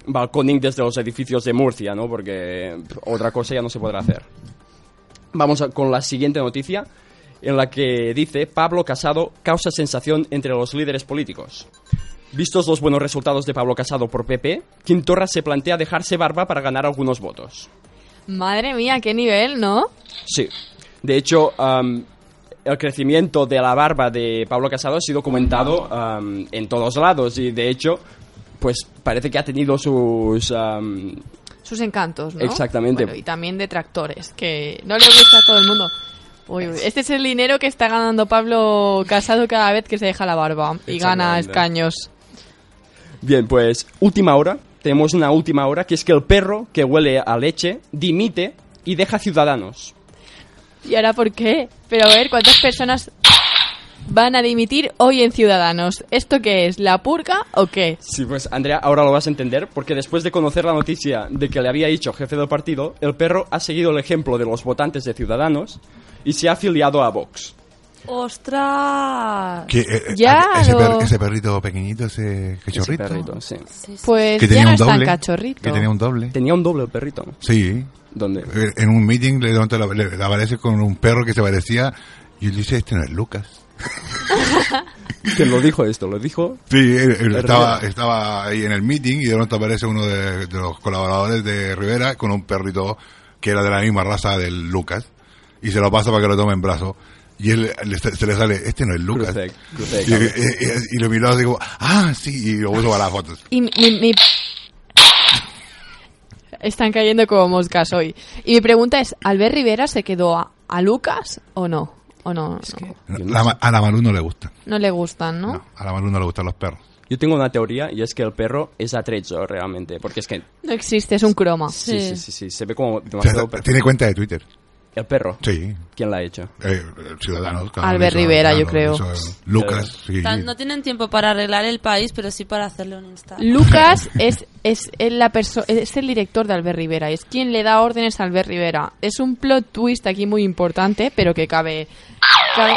balconing desde los edificios de Murcia, ¿no? Porque otra cosa ya no se podrá hacer. Vamos a- con la siguiente noticia, en la que dice Pablo Casado causa sensación entre los líderes políticos. Vistos los buenos resultados de Pablo Casado por PP, Quintorra se plantea dejarse barba para ganar algunos votos. Madre mía, qué nivel, ¿no? Sí. De hecho, am, el crecimiento de la barba de Pablo Casado ha sido comentado am, en todos lados y de hecho, pues parece que ha tenido sus... am, Sus encantos, ¿no? Exactamente. Bueno, y también detractores, que no le gusta a todo el mundo. Uy, uy, Este es el dinero que está ganando Pablo Casado cada vez que se deja la barba y gana escaños. Bien, pues última hora. Tenemos una última hora que es que el perro que huele a leche dimite y deja ciudadanos. ¿Y ahora por qué? Pero a ver, ¿cuántas personas van a dimitir hoy en Ciudadanos? ¿Esto qué es? ¿La purga o qué? Sí, pues Andrea, ahora lo vas a entender, porque después de conocer la noticia de que le había dicho jefe del partido, el perro ha seguido el ejemplo de los votantes de Ciudadanos y se ha afiliado a Vox. ¡Ostras! Que, eh, eh, Ya ese, per- ese perrito pequeñito, ese cachorrito. perrito, sí. Pues que ya tenía no un es tan doble. cachorrito. Que tenía un doble. Tenía un doble el perrito. Sí. ¿Dónde? Eh, En un meeting le, le, le aparece con un perro que se parecía y él dice, este no es Lucas. <laughs> ¿Quién lo dijo esto? ¿Lo dijo? Sí, él- él El estaba, estaba ahí en el meeting y de pronto aparece uno de, de los colaboradores de Rivera con un perrito que era de la misma raza del Lucas y se lo pasa para que lo tome en brazo. Y él le- se le sale, este no es Lucas. Y, cabrón. y- y- y lo miró así como, ah, sí, y lo puso para las fotos. Y mi, mi- Están cayendo como moscas hoy. Y mi pregunta es, ¿Albert Rivera se quedó a, a Lucas o no? ¿O no? no. La ma- a la Malú no le gusta. No le gustan, ¿no? A la Malú no le gustan los perros. Yo tengo una teoría y es que el perro es atrecho realmente, porque es que... No existe, es un croma. Sí, sí, sí, sí, se ve como O sea, demasiado perfecto. tiene cuenta de Twitter. ¿El perro? Sí. ¿Quién la ha hecho? Eh, Ciudadanos. claro, Albert Rivera, yo creo. Lucas, sí. No tienen tiempo para arreglar el país, pero sí para hacerle un Insta. <laughs> Lucas es, es, el la es el director de Albert Rivera, es quien le da órdenes a Albert Rivera. Es un plot twist aquí muy importante, pero que cabe, cabe,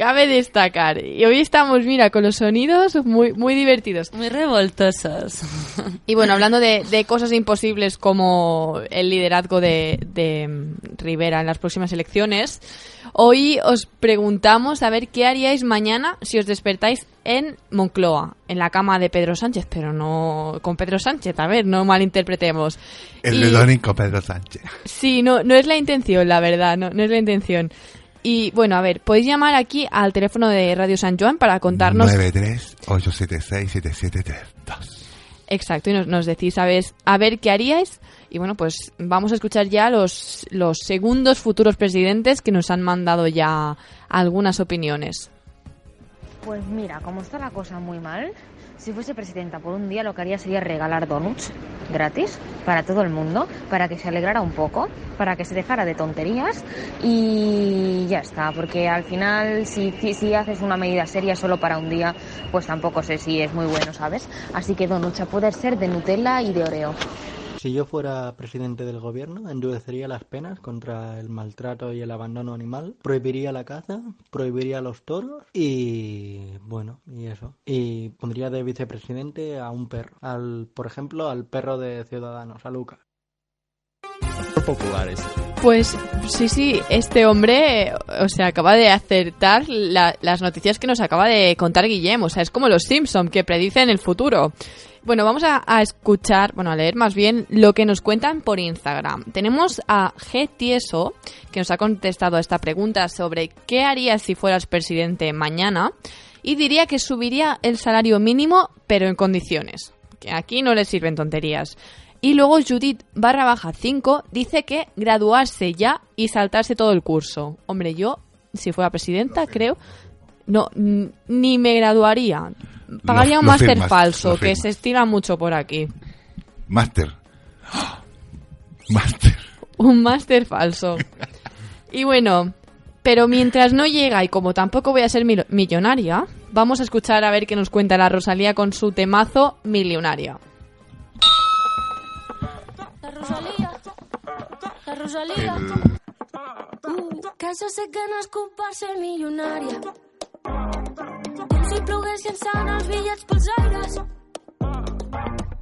cabe destacar. Y hoy estamos, mira, con los sonidos muy, muy divertidos. Muy revoltosos. <laughs> Y bueno, hablando de, de cosas imposibles como el liderazgo de, de mm, Rivera en las próximas elecciones, hoy os preguntamos a ver qué haríais mañana si os despertáis en Moncloa, en la cama de Pedro Sánchez, pero no con Pedro Sánchez, a ver, no malinterpretemos. El Y- Pedro Sánchez. Sí, no, no es la intención, la verdad, no, no es la intención. Y bueno, a ver, podéis llamar aquí al teléfono de Radio San Juan para contarnos 93-876-7732. Exacto, y nos, nos decís a ver, a ver qué haríais. Y bueno, pues vamos a escuchar ya los, los segundos futuros presidentes que nos han mandado ya algunas opiniones. Pues mira, como está la cosa muy mal, si fuese presidenta por un día lo que haría sería regalar donuts gratis para todo el mundo, para que se alegrara un poco, para que se dejara de tonterías y ya está, porque al final si, si, haces una medida seria solo para un día, pues tampoco sé si es muy bueno, ¿sabes? Así que donuts a poder ser de Nutella y de Oreo. Si yo fuera presidente del gobierno, endurecería las penas contra el maltrato y el abandono animal, prohibiría la caza, prohibiría los toros y bueno, y eso. Y pondría de vicepresidente a un perro, al por ejemplo, al perro de Ciudadanos, a Lucas. popular ese. Pues sí, sí, este hombre, o sea, acaba de acertar la- las noticias que nos acaba de contar Guillem. O sea, es como los Simpson que predicen el futuro. Bueno, vamos a, a escuchar, bueno, a leer más bien lo que nos cuentan por Instagram. Tenemos a G. Tieso, que nos ha contestado a esta pregunta sobre qué harías si fueras presidente mañana. Y diría que subiría el salario mínimo, pero en condiciones. Que aquí no le sirven tonterías. Y luego Judith barra baja 5 dice que graduarse ya y saltarse todo el curso. Hombre, yo, si fuera presidenta, creo, no, ni me graduaría. Pagaría Lo- un máster falso, que se estira mucho por aquí. Máster. <gasps> Un máster falso. <laughs> Y bueno, pero mientras no llega y como tampoco voy a ser mil- millonaria, vamos a escuchar a ver qué nos cuenta la Rosalía con su temazo Millonaria. La Rosalía. La Rosalía. Uh, que és ploguessin sant els bitllets pels aires.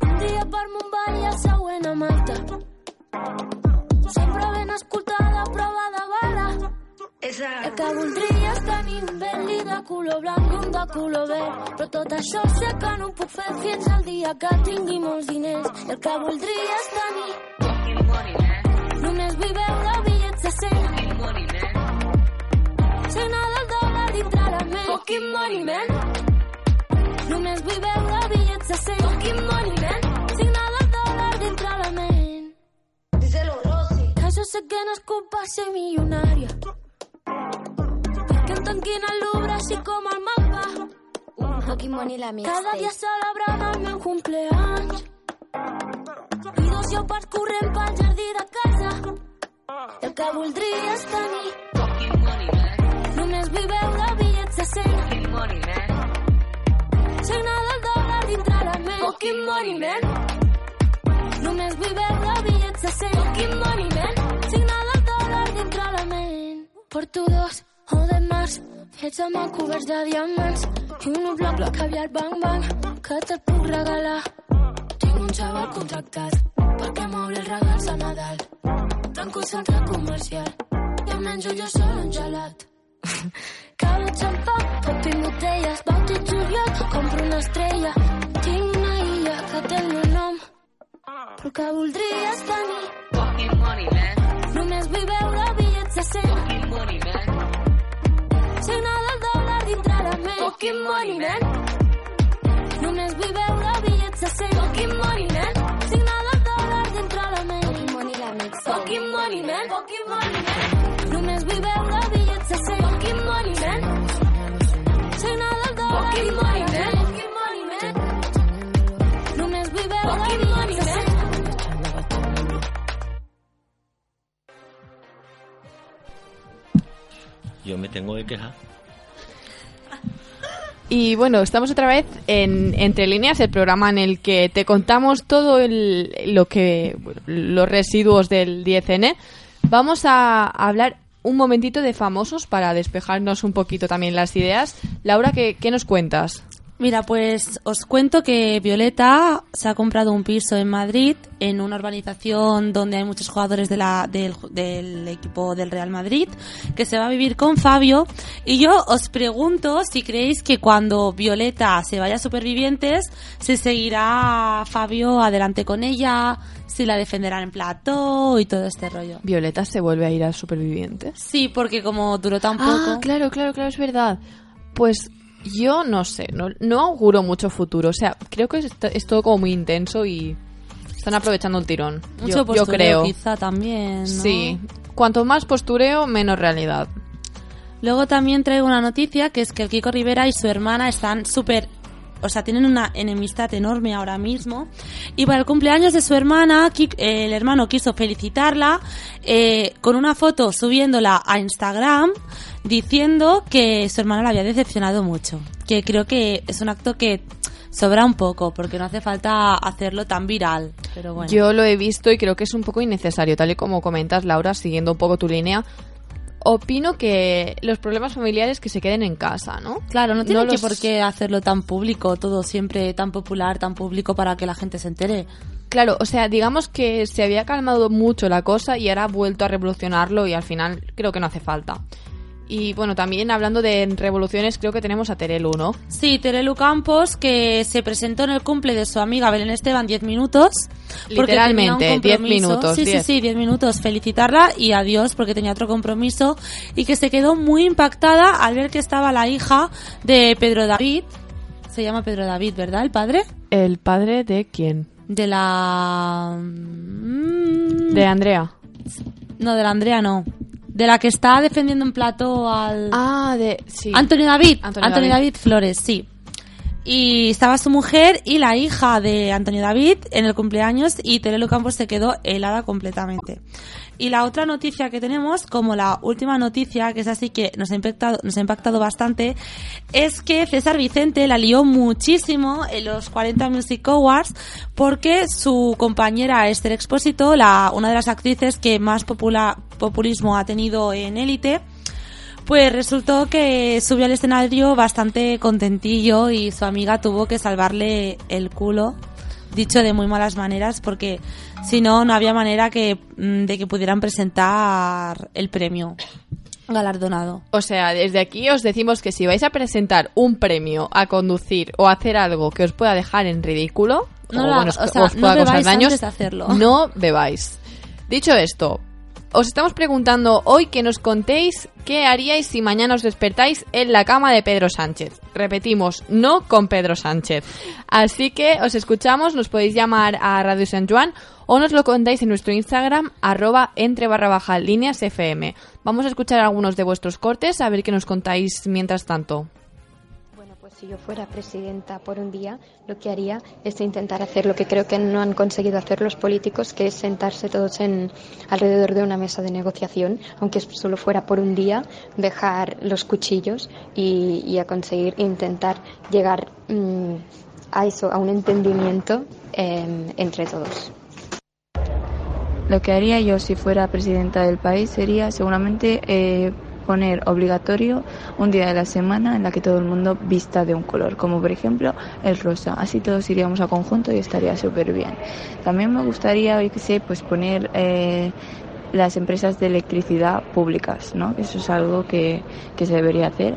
Un dia per Montball i el següent a Malta. Sempre ben escoltada, prova de bala. El que voldria és tenir un Bentley de color blanc i un de color verd. Però tot això sé que no ho puc fer fins al dia que tingui molts diners. I el que voldria és tenir Només vull veure bitllets de 100 Cena del dòlar dintre la ment Fucking money, man. Només vull veure bitllets de 100 Fucking money, man. Signa del dòlar dintre la ment Díselo, Rosy. Que jo sé que no és culpa ser milionària Que em tanquin al Louvre així com el mapa Fucking money la mixtape. Cada dia celebrant el meu cumpleaños. I dos lleopards corrent pel jardí de casa. El que voldria és tenir Només vull veure bitllets de 100 Signa del dòlar dintre la ment. Fucking money, man. Només vull veure bitllets de 100 Fucking money, man. Signa del dòlar dintre la ment. Porto dos o de març. Fets amb el coberts de diamants. I un bloc bloc caviar bang bang que te'l puc regalar. Tinc un xaval contractat perquè m'obre els regals a Nadal. Tanco el centre comercial. I em menjo jo sol un gelat. Cava xampà, pop i botelles, bauti juliol, compro una estrella. Tinc una illa que té el meu nom, però que voldria és tenir. Fucking money, man. Només vull veure bitllets de 100. Fucking money, man. Signa del dòlar dintre la ment. Fucking money, man. Només vull veure bitllets de 100 Fucking money, man Signa del dòlar dintre la ment Fucking money, la mix Fucking money, man Fucking money, del dòlar Fucking money, man Fucking money, man Només vull veure bitllets de 100 Yo me tengo que quejar. Y bueno, estamos otra vez en Entre Líneas, el programa en el que te contamos todo el- lo que bueno, los residuos del 10N. Vamos a hablar un momentito de famosos para despejarnos un poquito también las ideas. Laura, ¿qué, qué nos cuentas? Mira, pues os cuento que Violeta se ha comprado un piso en Madrid, en una urbanización donde hay muchos jugadores de la, del, del equipo del Real Madrid, que se va a vivir con Fabio. Y yo os pregunto si creéis que cuando Violeta se vaya a Supervivientes, se seguirá Fabio adelante con ella, si la defenderán en plató y todo este rollo. Violeta se vuelve a ir a Supervivientes. Sí, porque como duró tan poco... Ah, claro, claro, claro, es verdad. Pues yo no sé, no, no auguro mucho futuro. O sea, creo que es, es todo como muy intenso y están aprovechando un tirón. Mucho yo, yo postureo creo. quizá también, ¿no? Sí. Cuanto más postureo, menos realidad. Luego también traigo una noticia que es que el Kiko Rivera y su hermana están súper o sea, tienen una enemistad enorme ahora mismo. Y para el cumpleaños de su hermana, el hermano quiso felicitarla eh, con una foto subiéndola a Instagram diciendo que su hermana la había decepcionado mucho. Que creo que es un acto que sobra un poco, porque no hace falta hacerlo tan viral. Pero bueno. Yo lo he visto y creo que es un poco innecesario, tal y como comentas, Laura, siguiendo un poco tu línea. Opino que los problemas familiares que se queden en casa, ¿no? Claro, no tiene que los- por qué hacerlo tan público, todo siempre tan popular, tan público para que la gente se entere. Claro, o sea, digamos que se había calmado mucho la cosa y ahora ha vuelto a revolucionarlo y al final creo que no hace falta. Y bueno, también hablando de revoluciones, creo que tenemos a Terelu, ¿no? Sí, Terelu Campos, que se presentó en el cumple de su amiga Belén Esteban 10 minutos. porque Literalmente, 10 compromiso. minutos, Sí, 10. sí, sí, 10 minutos. Felicitarla y adiós, porque tenía otro compromiso. Y que se quedó muy impactada al ver que estaba la hija de Pedro David. Se llama Pedro David, ¿verdad? ¿El padre? ¿El padre de quién? De la... mm, De Andrea. No, de la Andrea no. De la que está defendiendo un plato al... Ah, de... Sí. Antonio David. Antonio Antonio, David. David. Flores, sí. Y estaba su mujer y la hija de Antonio David en el cumpleaños y Terelu Campos se quedó helada completamente. Y la otra noticia que tenemos, como la última noticia, que es así que nos ha impactado, nos ha impactado bastante, es que César Vicente la lió muchísimo en los 40 Music Awards porque su compañera Esther Expósito, la, una de las actrices que más popula- populismo ha tenido en élite, pues resultó que subió al escenario bastante contentillo y su amiga tuvo que salvarle el culo, dicho de muy malas maneras, porque si no, no había manera que, mm, de que pudieran presentar el premio galardonado. O sea, desde aquí os decimos que si vais a presentar un premio a conducir o a hacer algo que os pueda dejar en ridículo, No o, bueno, os, o sea, os no pueda causar daños, hacerlo. no bebáis. Dicho esto, os estamos preguntando hoy que nos contéis qué haríais si mañana os despertáis en la cama de Pedro Sánchez. Repetimos, no con Pedro Sánchez. Así que os escuchamos, nos podéis llamar a Radio San Juan o nos lo contáis en nuestro Instagram, arroba entre barra baja líneas FM. Vamos a escuchar algunos de vuestros cortes, a ver qué nos contáis mientras tanto. Pues si yo fuera presidenta por un día, lo que haría es intentar hacer lo que creo que no han conseguido hacer los políticos, que es sentarse todos en alrededor de una mesa de negociación, aunque solo fuera por un día, dejar los cuchillos y, y a conseguir intentar llegar mm, a eso, a un entendimiento em, entre todos. Lo que haría yo si fuera presidenta del país sería seguramente eh, poner obligatorio un día de la semana en la que todo el mundo vista de un color, como por ejemplo el rosa. Así todos iríamos a conjunto y estaría súper bien. También me gustaría, yo qué sé, pues poner eh, las empresas de electricidad públicas, ¿no? Eso es algo que, que se debería hacer.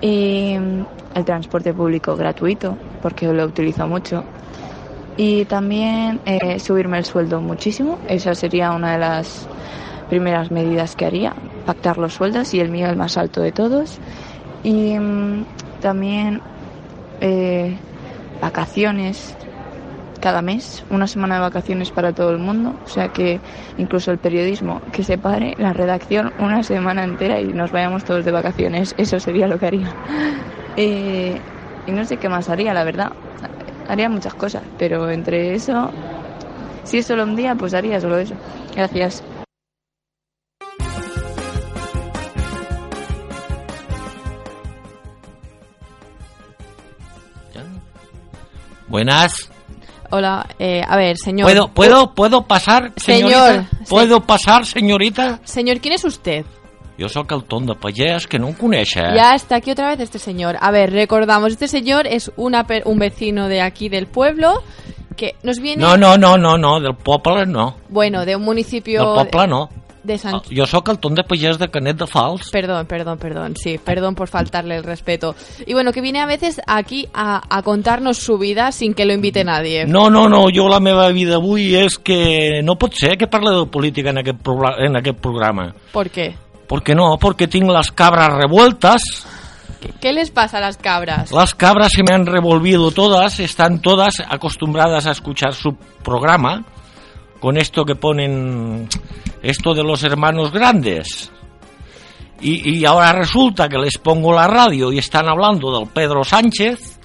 Y el transporte público gratuito, porque lo utilizo mucho. Y también eh, subirme el sueldo muchísimo. Esa sería una de las primeras medidas que haría. Pactar los sueldos y el mío el más alto de todos. Y mm, también eh, vacaciones cada mes, una semana de vacaciones para todo el mundo. O sea que incluso el periodismo que se pare, la redacción una semana entera y nos vayamos todos de vacaciones. Eso sería lo que haría. <laughs> Eh, y no sé qué más haría, la verdad. Haría muchas cosas, pero entre eso, si es solo un día, pues haría solo eso. Gracias. Buenas. Hola, eh, a ver, señor. ¿Puedo, puedo, puedo pasar, señorita? Señor, ¿Puedo pasar, señorita? Señor, ¿quién es usted? Jo sóc el ton de pagès que no em coneix, eh? Ya está aquí otra vez este señor. A ver, recordamos, este señor es una per- un vecino de aquí del pueblo que nos viene, No, no, no, no, no, del poble no. bueno, de un municipio Del poble no. De San Jo sóc el ton de pagès de Canet de Fals. Perdón, perdón, perdón, sí, perdón por faltarle el respeto. Y bueno, que viene a veces aquí a, a contarnos su vida sin que lo invite nadie. No, no, no, jo la meva vida avui és que no pot ser que parle de política en aquest, en aquest programa. ¿Por qué? ¿Por qué no? Porque tinc les cabras revueltas, ¿Qué, qué les pasa a las cabras? las cabras se me han revolvido todas, están todas acostumbradas a escuchar su programa, con esto que ponen, esto de los hermanos grandes. Y, y ahora resulta que les pongo la radio y están hablando del Pedro Sánchez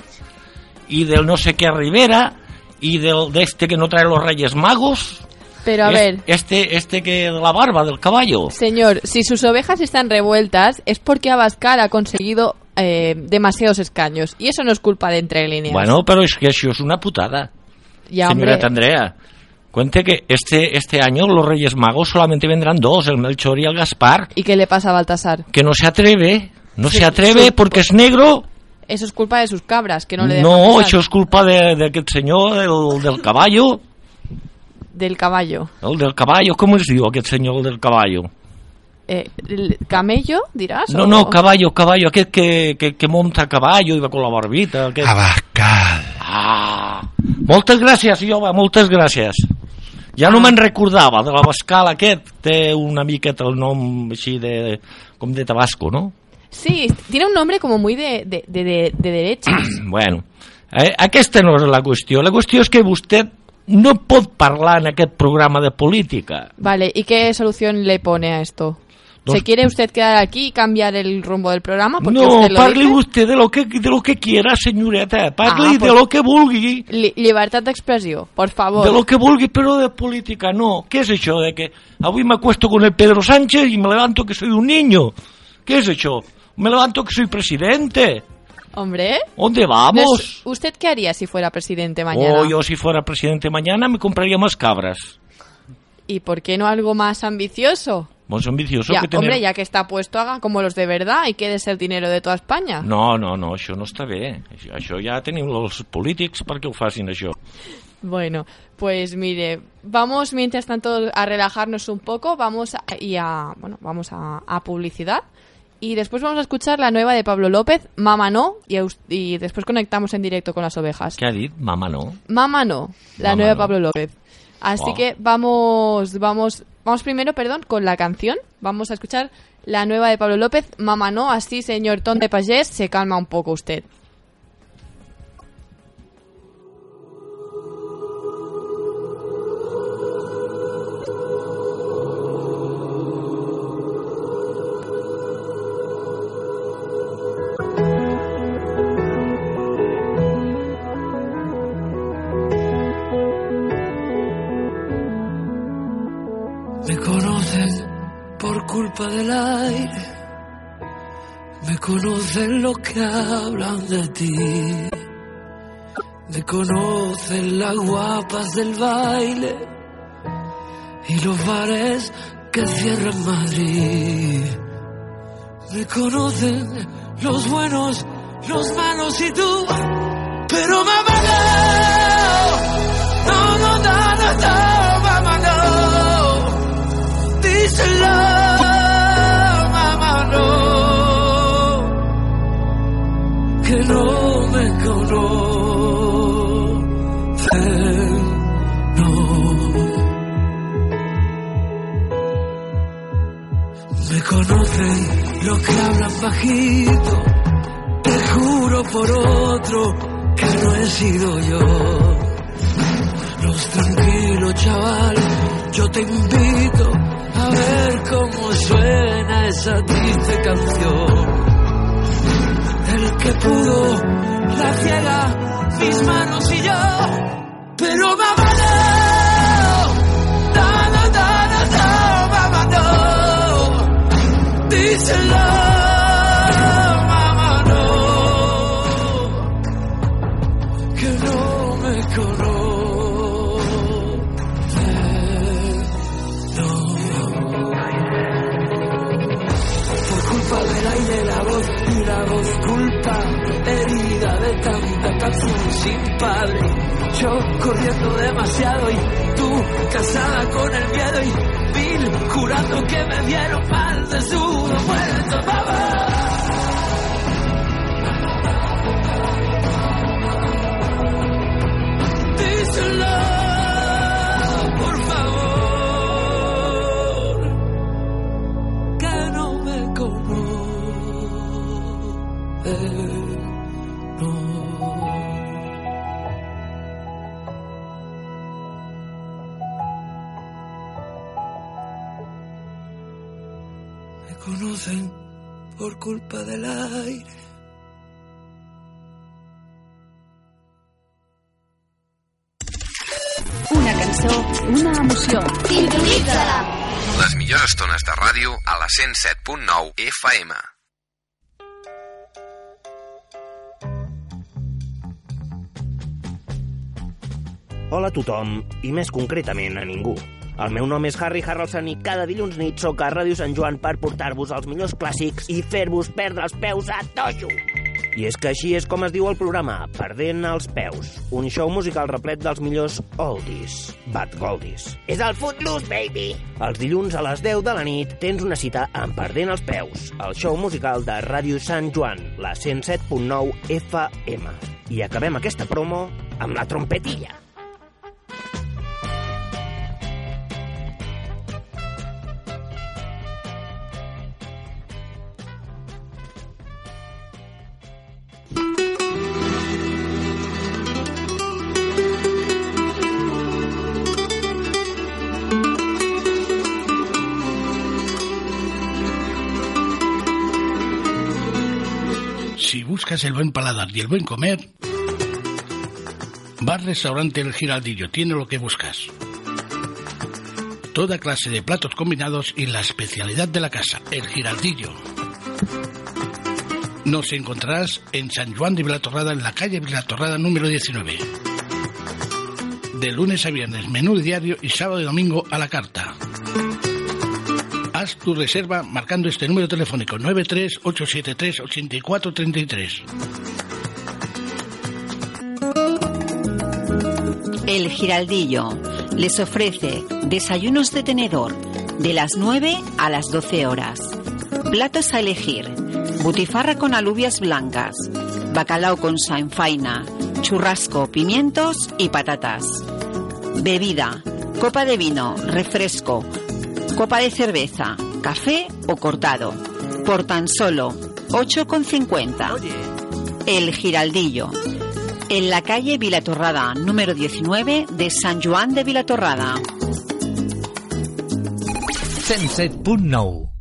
y del no sé qué Rivera y del, de este que no trae los Reyes Magos. Pero a Es- ver, Este, este que de la barba del caballo. señor, si sus ovejas están revueltas es porque Abascal ha conseguido eh, demasiados escaños. Y eso no es culpa de entre líneas. Bueno, pero es que eso es una putada. Ya. Señorita Andrea, cuente que este, este año los Reyes Magos solamente vendrán dos, el Melchor y el Gaspar, ¿Y qué le pasa a Baltasar? que no se atreve, no Sí, se atreve sí. porque es negro. Eso es culpa de sus cabras, que no le dejan No, pasar. eso es culpa de, de aquel señor del, del caballo. del caballo. El del caballo, com es diu aquest senyor, el del caballo? Eh, el camello, diràs? No, o- no, caballo, caballo, aquest que, que, que monta caballo i va con la barbita. Aquest... Abascal. Ah, moltes gràcies, Jova, moltes gràcies. Ja no me'n recordava de l'Abascal aquest, té una miqueta el nom així de, com de Tabasco, no? Sí, tiene un nombre como muy de, de, de, de, de derecha. <clears throat> Bueno, eh, aquesta no és la qüestió. La qüestió és que vostè no pot parlar en aquest programa de política. Vale, ¿y qué solución le pone a esto? Dos- ¿Se quiere usted quedar aquí y cambiar el rumbo del programa? Porque No, usted lo dice. vostè de lo que, de lo que quiera, senyoreta. Parli Ah, de pues- lo que vulgui. Li- libertad de expresión, por favor. De lo que vulgui, però de política no. Què és això de que avui m'acuesto con el Pedro Sánchez y me levanto que soy un niño? ¿Qué es això? Me levanto que soy presidente. Hombre. ¿Dónde vamos? Es- ¿Usted qué haría si fuera presidente mañana? Oh, yo si fuera presidente mañana me compraría más cabras. ¿Y por qué no algo más ambicioso? Más ambicioso Ya, que tener... Hombre, ya que está puesto, haga como los de verdad y quédese el dinero de toda España. No, no, no, això no està bé. Això, això ja tenim els polítics perquè ho facin, això. Bueno, pues mire, vamos mientras tanto a relajarnos un poco, vamos a, y a, bueno, vamos a, a publicidad y después vamos a escuchar la nueva de Pablo López, Mama no, y, y después conectamos en directo con las ovejas. Què ha dit? Mama no. Mama no, la Mama nueva de no. Pablo López. Así Wow. que vamos, vamos, vamos primero, perdón, con la canción. Vamos a escuchar la nueva de Pablo López, Mama no, así señor Ton de Pagés, se calma un poco usted. Del aire. Me conocen los que hablan de ti. Me conocen las guapas del baile y los bares que cierran Madrid. Me conocen los buenos, los malos y tú. Pero mamá no, no, no, no, no, no, conocen los que hablan bajito. Te juro por otro que no he sido yo. Los tranquilos, chaval, yo te invito a ver cómo suena esa triste canción. El que pudo, la ciega, mis manos y yo. Pero mamá sin padre. Yo corriendo demasiado y tú casada con el miedo y mil jurando que me vieron mal de su muerto, mamá. Por culpa del aire. Una cançó, una emoció. Sintonitzala. Les millors estones de ràdio a la 107.9 FM. Hola a tothom, i més concretament a ningú. El meu nom és Harry Harrelson i cada dilluns nit sóc a Ràdio Sant Joan per portar-vos els millors clàssics i fer-vos perdre els peus a tojo. I és que així és com es diu el programa, Perdent els peus, un show musical replet dels millors oldies, but goldies. És el Footloose, baby! Els dilluns a les 10 de la nit tens una cita amb Perdent els peus, el show musical de Ràdio Sant Joan, la 107.9 FM. I acabem aquesta promo amb la trompetilla. Buscas el buen paladar y el buen comer, Bar Restaurante El Giraldillo tiene lo que buscas. Toda clase de platos combinados y la especialidad de la casa, El Giraldillo. Nos encontrarás en San Juan de Vilatorrada, en la calle Vilatorrada número 19. De lunes a viernes, menú diario y sábado y domingo a la carta. Tu reserva marcando este número telefónico 938738433. El Giraldillo les ofrece desayunos de tenedor de las 9 a las 12 horas. Platos a elegir: butifarra con alubias blancas, bacalao con sanfaina, churrasco, pimientos y patatas. Bebida: copa de vino, refresco, copa de cerveza, café o cortado. Por tan solo 8,50. El Giraldillo. En la calle Vilatorrada, número 19 de San Joan de Vilatorrada. 107.9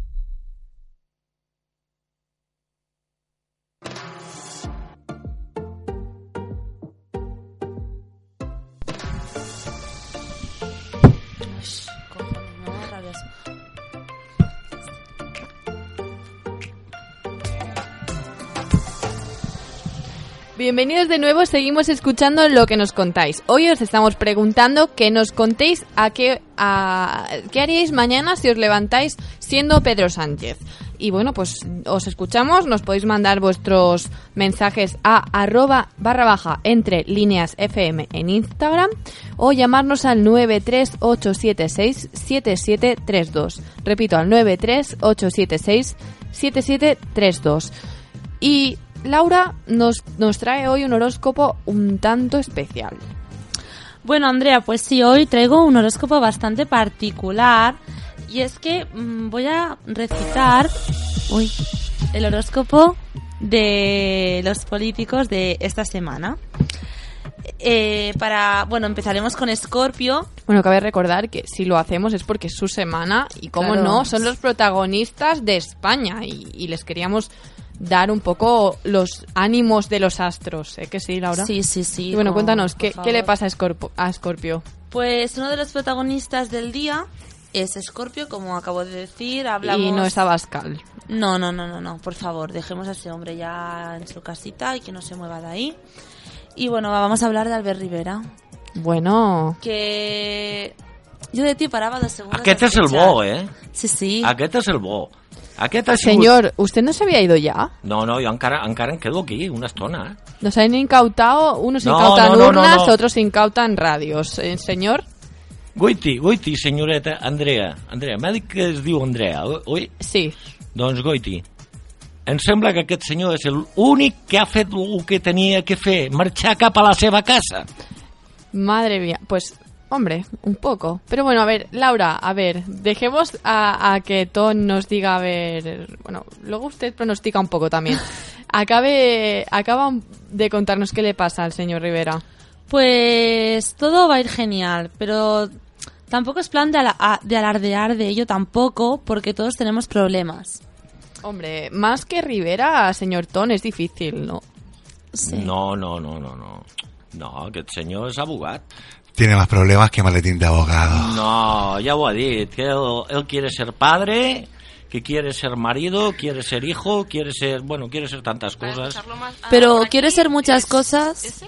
Bienvenidos de nuevo, seguimos escuchando lo que nos contáis. Hoy os estamos preguntando que nos contéis a qué, a, qué haríais mañana si os levantáis siendo Pedro Sánchez. Y bueno, pues os escuchamos, nos podéis mandar vuestros mensajes a arroba barra baja entre líneas FM en Instagram o llamarnos al 938767732. Repito, al 938767732. Y Laura nos, nos trae hoy un horóscopo un tanto especial. Bueno, Andrea, pues sí, hoy traigo un horóscopo bastante particular y es que mm, voy a recitar uy, el horóscopo de los políticos de esta semana. Eh, para, bueno, empezaremos con Escorpio. Bueno, cabe recordar que si lo hacemos es porque es su semana y, como Claro. no, son los protagonistas de España y, y les queríamos dar un poco los ánimos de los astros. ¿eh que sí, Laura? Sí, sí, sí. Y bueno, cuéntanos, ¿qué. ¿qué le pasa a Scorpio? A Scorpio? Pues uno de los protagonistas del día es Escorpio, como acabo de decir. Hablamos... Y no es Abascal. No, no, no, no, no, por favor, dejemos a ese hombre ya en su casita y que no se mueva de ahí. Y bueno, vamos a hablar de Albert Rivera, Bueno, que yo de ti paraba dos segundos. Aquest a és el bo, eh? Sí, sí. Aquest és el bo. Aquest ha sigut... señor, ¿usted no se había ido ya? No, no, jo encara, encara em quedo aquí una estona, eh? Nos han incautado, unos No, incautan no, no, no, urnas, no. otros incautan radios. Eh, señor, Goiti, Goiti, senyoreta Andrea. Andrea, m'ha dit que es diu Andrea, oi? Sí. Doncs Goiti, em sembla que aquest senyor és l'únic que ha fet el que tenia que fer, marxar cap a la seva casa. Madre mía, pues hombre, un poco. Pero bueno, a ver, Laura, a ver, dejemos a, a que Ton nos diga, a ver, bueno, luego usted pronostica un poco también. <laughs> Acabe, acaba de contarnos qué le pasa al señor Rivera. Pues todo va a ir genial, pero tampoco es plan de, ala- de alardear de ello tampoco, porque todos tenemos problemas. Hombre, más que Rivera, señor Ton, es difícil, ¿no? No, no, no, no, no. No, aquest senyor és abogat. Tiene más problemas que maletín de abogado. No, ya lo ha dit, que él, él quiere ser padre, que quiere ser marido, quiere ser hijo, quiere ser, bueno, quiere ser tantas cosas. Pero quiere ser muchas cosas.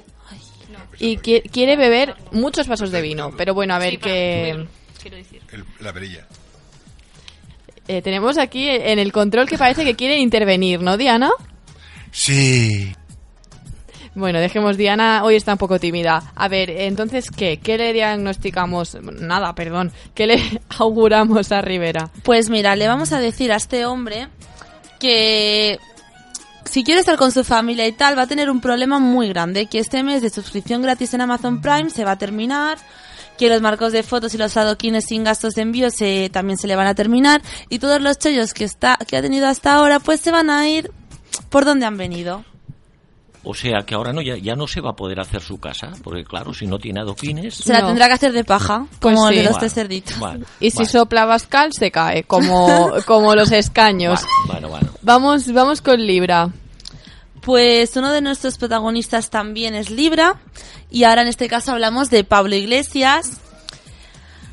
Y qui- quiere beber muchos vasos de vino. Pero bueno, a ver que... El- la perilla. eh, tenemos aquí en el control que parece que quiere intervenir, ¿no, Diana? Sí. Bueno, dejemos Diana, hoy está un poco tímida. A ver, entonces, ¿qué? ¿Qué le diagnosticamos? Nada, perdón. ¿Qué le <laughs> auguramos a Rivera? Pues mira, le vamos a decir a este hombre que si quiere estar con su familia y tal, va a tener un problema muy grande, que este mes de suscripción gratis en Amazon Prime se va a terminar, que los marcos de fotos y los adoquines sin gastos de envío se, también se le van a terminar, y todos los chollos que, está, que ha tenido hasta ahora, pues se van a ir por donde han venido. O sea que ahora no ya, ya no se va a poder hacer su casa, porque claro, si no tiene adoquines... Se la tendrá que hacer de paja, Pues como sí. de los Bueno, tres cerditos. bueno, Y si sopla Bascal, se cae, como, <laughs> como los escaños. bueno, bueno. Vamos, vamos con Libra. Pues uno de nuestros protagonistas también es Libra y ahora en este caso hablamos de Pablo Iglesias.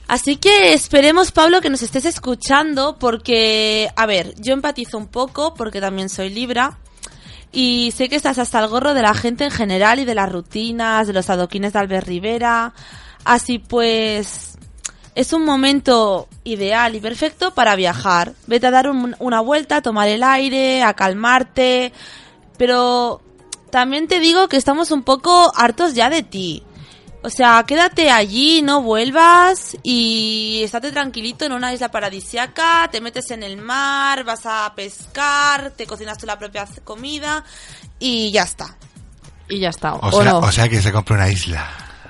Así que esperemos, Pablo, que nos estés escuchando porque, a ver, yo empatizo un poco porque también soy Libra y sé que estás hasta el gorro de la gente en general y de las rutinas, de los adoquines de Albert Rivera. Así pues, es un momento ideal y perfecto para viajar. Vete a dar un- una vuelta, a tomar el aire, a calmarte. Pero también te digo que estamos un poco hartos ya de ti. O sea, quédate allí, no vuelvas y estate tranquilito en una isla paradisiaca, te metes en el mar, vas a pescar, te cocinas tú la propia comida y ya está. Y ya está. O sea, o sea que se compra una isla.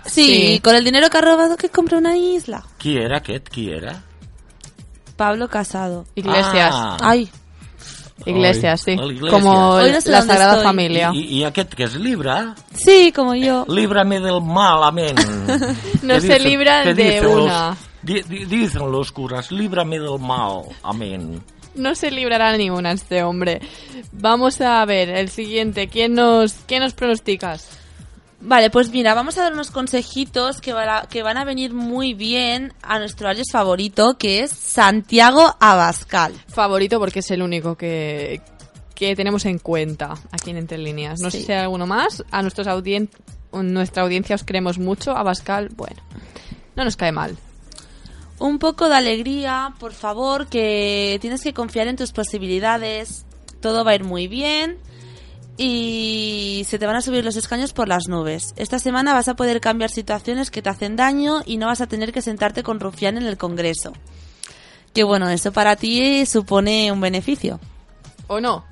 Sí, Sí. con el dinero que ha robado que compra una isla. Qui era aquest? Qui era? Pablo Casado. Iglesias. Ah. Ay, Iglesias, sí. Iglesias. Como no sé la Sagrada estoy. Familia. I, I aquest que és Libra? sí, como yo. Líbrame del mal, amén. <laughs> No ¿Qué se dicen- libra de dicen una. Los, di- di- dicen los curas, líbrame del mal, amén. No se librará ni una este hombre. Vamos a ver, el siguiente. ¿Quién nos, quién nos pronosticas? Vale, pues mira, vamos a dar unos consejitos que, van a, que van a venir muy bien a nuestro alias favorito, que es Santiago Abascal. Favorito porque es el único que, que tenemos en cuenta aquí en Entre Líneas. No sé si hay alguno más. A nuestros audien nuestra audiencia os queremos mucho. A Bascal, bueno, no nos cae mal. Un poco de alegría, por favor, que tienes que confiar en tus posibilidades. Todo va a ir muy bien y se te van a subir los escaños por las nubes. Esta semana vas a poder cambiar situaciones que te hacen daño y no vas a tener que sentarte con Rufián en el Congreso. Que bueno, eso para ti supone un beneficio. ¿O no?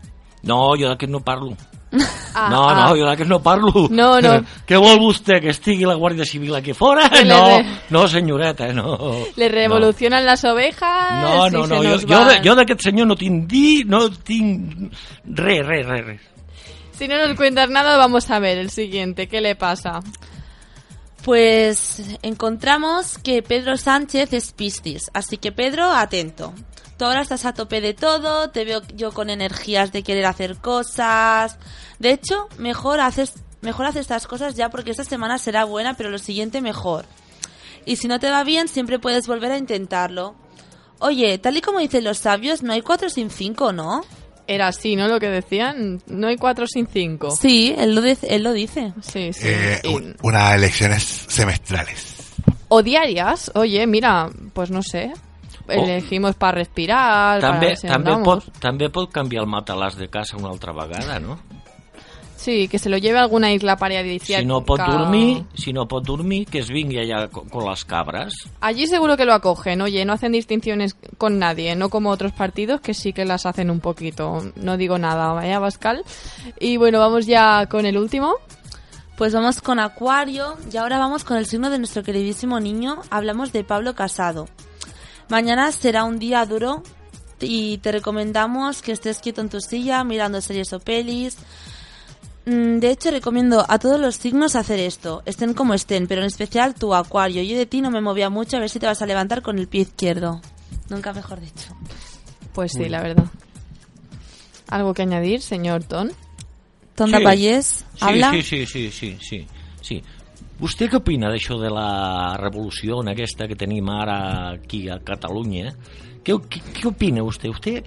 No, jo d'aquest no parlo. <laughs> Ah, no, ah. no, jo d'aquest no parlo. No, no. Què vol vostè, que estigui la Guàrdia Civil aquí fora? Que <laughs> No, re- no, senyoreta, no. Le revolucionan las ovejas. No, no, se no, jo, jo, de- jo d'aquest senyor no tinc dir, no tinc res, res, res, res. Si no nos cuentas nada, vamos a ver el siguiente. ¿Qué le pasa? Pues encontramos que Pedro Sánchez es Piscis, así que Pedro, atento. Tú ahora estás a tope de todo, te veo yo con energías de querer hacer cosas. De hecho, mejor haces, mejor haces estas cosas ya porque esta semana será buena, pero lo siguiente mejor. Y si no te va bien, siempre puedes volver a intentarlo. Oye, tal y como dicen los sabios, no hay cuatro sin cinco, ¿no? Era así, ¿no? Lo que decían. No hay cuatro sin cinco. Sí, él lo, dice- él lo dice. Sí, sí. Eh, Y- un- unas elecciones semestrales. O diarias. Oye, mira, pues no sé. Elegimos para respirar. para També, si també, pot, també pot canviar el matalàs de casa una altra vegada, no? Sí, que se lo lleve a alguna isla paradisíaca. Si no pot dormir, si no pot dormir, que es vingui allà con, con les cabres. Allí seguro que lo acogen, oye, no hacen distinciones con nadie, no como otros partidos que sí que las hacen un poquito. No digo nada, vaya Bascal. Y bueno, vamos ya con el último. Pues vamos con Acuario y ahora vamos con el signo de nuestro queridísimo niño. Hablamos de Pablo Casado. Mañana será un día duro y te recomendamos que estés quieto en tu silla mirando series o pelis. Mm, De hecho, recomiendo a todos los signos hacer esto, estén como estén, pero en especial tu Acuario. Yo de ti no me movía mucho, a ver si te vas a levantar con el pie izquierdo. Nunca mejor dicho. Pues sí, la verdad. ¿Algo que añadir, señor Ton? Ton de sí, habla. Sí, sí, sí, sí, sí, sí. Vostè què opina d'això de la revolució aquesta que tenim ara aquí a Catalunya? ¿Qué, qué, qué opina usted? ¿Usted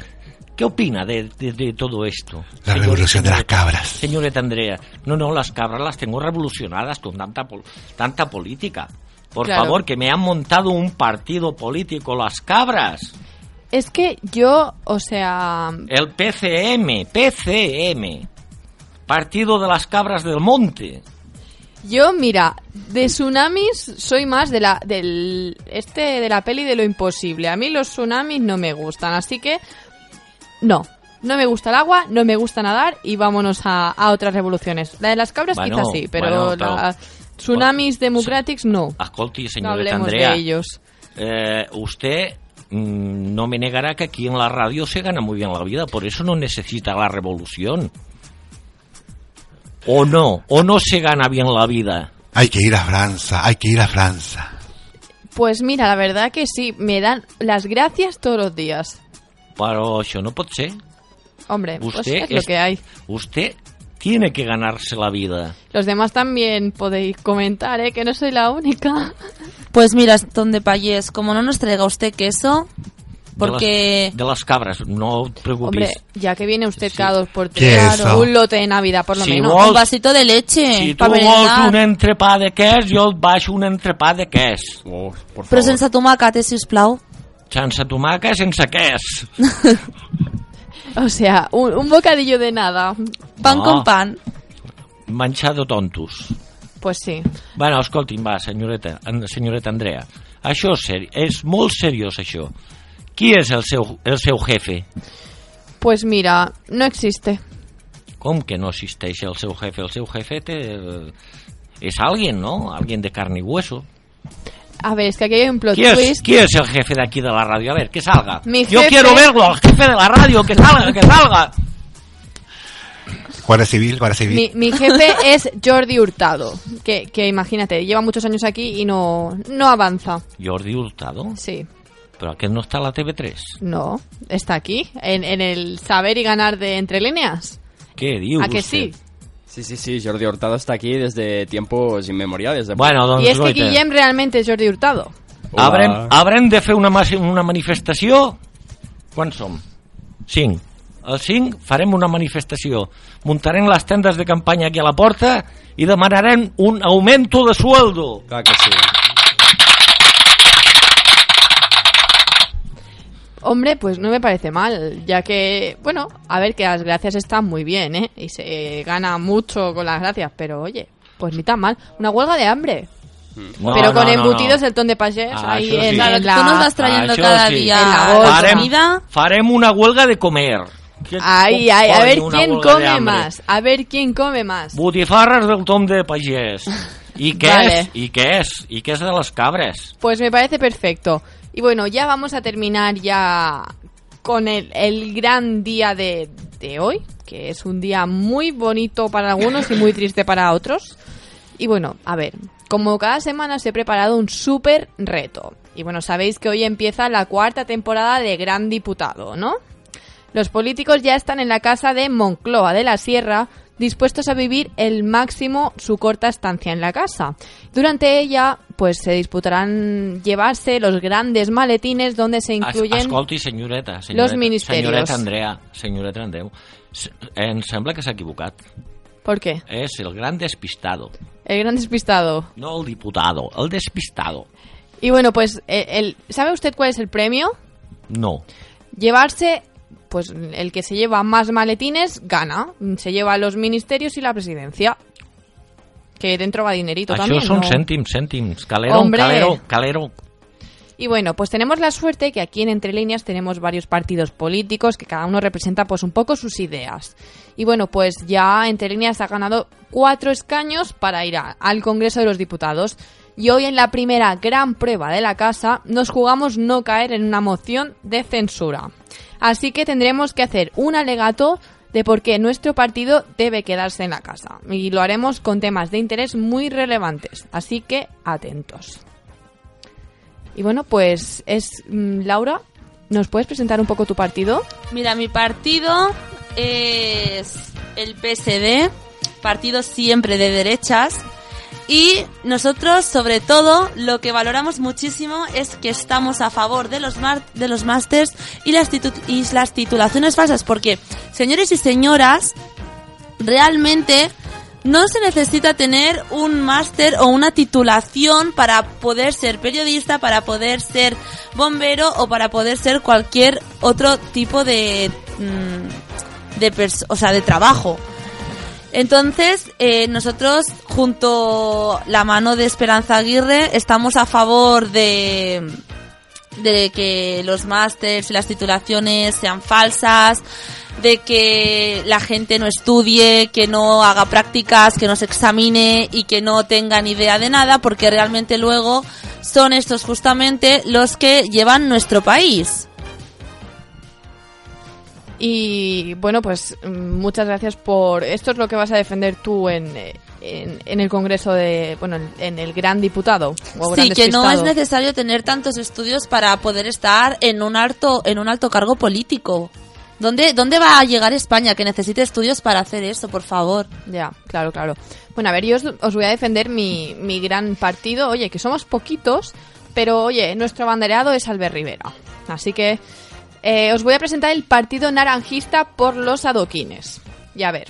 qué opina de, de, de todo esto? La revolución de las cabras. Señorita Andrea, no, no, las cabras las tengo revolucionadas con tanta, pol- tanta política. Por Claro. favor, que me han montado un partido político las cabras. Es que yo, o sea, El PCM, PCM. Partido de las cabras del monte. Yo, mira, de tsunamis soy más de la del este de la peli de lo imposible. A mí los tsunamis no me gustan, así que no. No me gusta el agua, no me gusta nadar y vámonos a, a otras revoluciones. La de las cabras Bueno, quizás sí, pero bueno, la tsunamis democratics no. Escolti, No señorita hablemos Andrea. de ellos. eh, usted mm, no me negará que aquí en la radio se gana muy bien la vida, por eso no necesita la revolución. O no, o no se gana bien la vida. Hay que ir a Francia, hay que ir a Francia. Pues mira, la verdad que sí, me dan las gracias todos los días. Pero eso no puede ser. Hombre, pues Usted es lo es- que hay. Usted tiene que ganarse la vida. Los demás también podéis comentar, ¿eh? Que no soy la única. Pues mira, donde Payés, como no nos traiga usted queso, De porque... las, de las cabras, no os preocupéis. Hombre, ya que viene usted cada dos por ¿Qué tres, es eso? un lote de Navidad por lo Si menos. vols- Un vasito de leche. si tu pa vols un entrepà de quès, jo et baixo un entrepà de quès. Oh, por Però sense tomàquet, eh, sisplau. Sense tomàquet, sense quès. O sea, un, un bocadillo de nada. Pan No. con pan. Menjar de tontos. Pues sí. Bueno, escolti'm, va, senyoreta, en- senyoreta Andrea. Això és, seri és molt seriós, això. Qui és el seu, el seu jefe? Pues mira, no existe. Com que no existeix el seu jefe? El seu jefe té... eh, és alguien, no? Alguien de carne y hueso. A ver, es que aquí hay un plot ¿Quién es, twist. quién es el jefe de aquí de la radio? A ver, que salga. Mi Yo jefe- quiero verlo, al jefe de la radio, que salga, que salga. Guardia Civil, Guardia Civil. Mi, mi jefe <laughs> es Jordi Hurtado, que, que imagínate, lleva muchos años aquí y no, no avanza. Jordi Hurtado. Sí, Pero aquest no está la TV3. no, está aquí, en, en el saber y ganar de entre líneas. ¿Qué diu ¿A que usted? sí? Sí, sí, sí, Jordi Hurtado está aquí desde tiempos inmemoriales. De... Bueno, doncs Y es que. Guillem realmente es Jordi Hurtado. Habrem, habrem de fer una, una manifestació... Quan som? 5. El 5 farem una manifestació. Muntarem les tendes de campanya aquí a la porta i demanarem un aumento de sueldo. Clar que sí. Hombre, pues no me parece mal, ya que, bueno, a ver que las gracias están muy bien, ¿eh? Y se gana mucho con las gracias, pero oye, pues ni tan mal. Una huelga de hambre. No, pero no, con no, embutidos no. el ton de payés Ah, ahí en, sí. En tú la... nos vas trayendo Això cada sí. día En la bolsa. Farem, comida. farem una huelga de comer. Ay, ay, a ver quién come más, a ver quién come más. Botifarres del tom de pagès. <laughs> Què Vale. és? I què és? I què és de les cabres? Pues me parece perfecto. Y bueno, ya vamos a terminar ya con el, el gran día de, de hoy, que es un día muy bonito para algunos y muy <laughs> triste para otros. Y bueno, a ver, como cada semana os he preparado un súper reto. Y bueno, sabéis que hoy empieza la cuarta temporada de Gran Diputado, ¿no? Los políticos ya están en la casa de Moncloa de la Sierra, dispuestos a vivir el máximo su corta estancia en la casa. Durante ella, pues se disputarán llevarse los grandes maletines donde se incluyen... Es, escolti, senyoreta, senyoreta, los ministerios. Senyoreta Andrea, senyoreta Andreu, em sembla que s'ha equivocat. ¿Por qué? És el gran despistado. El gran despistado. No el diputado, el despistado. Y bueno, pues, el, el- ¿sabe usted cuál es el premio? No. Llevarse, pues el que se lleva más maletines gana. Se lleva los ministerios y la presidencia. Que dentro va dinerito Això también. són ¿no? cèntims, cèntims. Calero, Hombre. calero, calero. Y bueno, pues tenemos la suerte que aquí en Entre Líneas tenemos varios partidos políticos que cada uno representa pues un poco sus ideas. Y bueno, pues ya Entre Líneas ha ganado cuatro escaños para ir a- al Congreso de los Diputados. Y hoy en la primera gran prueba de la casa nos jugamos no caer en una moción de censura. Así que tendremos que hacer un alegato de por qué nuestro partido debe quedarse en la casa. Y lo haremos con temas de interés muy relevantes. Así que atentos. Y bueno, pues es mm, Laura, ¿nos puedes presentar un poco tu partido? Mira, mi partido es el PSD, partido siempre de derechas. Y nosotros, sobre todo, lo que valoramos muchísimo es que estamos a favor de los, de los másters y las, y las titulaciones falsas. Porque, señores y señoras, realmente no se necesita tener un máster o una titulación para poder ser periodista, para poder ser bombero o para poder ser cualquier otro tipo de mm, de o sea, de trabajo. Entonces, eh, nosotros, junto la mano de Esperanza Aguirre, estamos a favor de, que los másters y las titulaciones sean falsas, de que la gente no estudie, que no haga prácticas, que no se examine y que no tengan idea de nada, porque realmente luego son estos justamente los que llevan nuestro país. Y bueno, pues mm, muchas gracias por... Esto es lo que vas a defender tú en, eh, en, en el Congreso de... Bueno, en, el Gran Diputado. O gran Sí, que no es necesario tener tantos estudios para poder estar en un alto, en un alto cargo político. ¿Dónde, ¿Dónde va a llegar España que necesite estudios para hacer eso, por favor? Ya, claro, claro. Bueno, a ver, yo os, os voy a defender mi, mi gran partido. Oye, que somos poquitos, pero oye, nuestro abanderado es Albert Rivera. Así que eh, os voy a presentar el partido naranjista por los adoquines. Y a ver,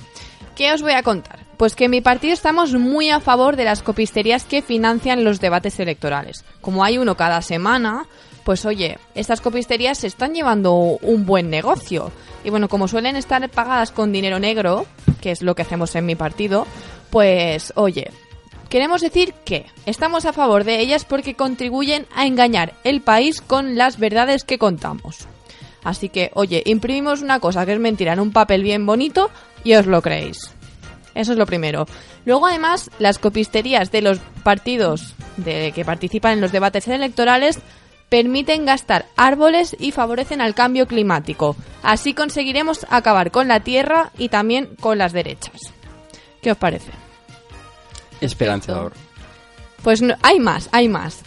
¿qué os voy a contar? Pues que en mi partido estamos muy a favor de las copisterías que financian los debates electorales. Como hay uno cada semana, pues oye, estas copisterías se están llevando un buen negocio. Y bueno, como suelen estar pagadas con dinero negro, que es lo que hacemos en mi partido, pues oye, queremos decir que estamos a favor de ellas porque contribuyen a engañar el país con las verdades que contamos. Así que, oye, imprimimos una cosa que es mentira en un papel bien bonito y os lo creéis. Eso es lo primero. Luego, además, las copisterías de los partidos de que participan en los debates electorales permiten gastar árboles y favorecen al cambio climático. Así conseguiremos acabar con la tierra y también con las derechas. ¿Qué os parece? Esperanzador. Pues no- hay más, hay más.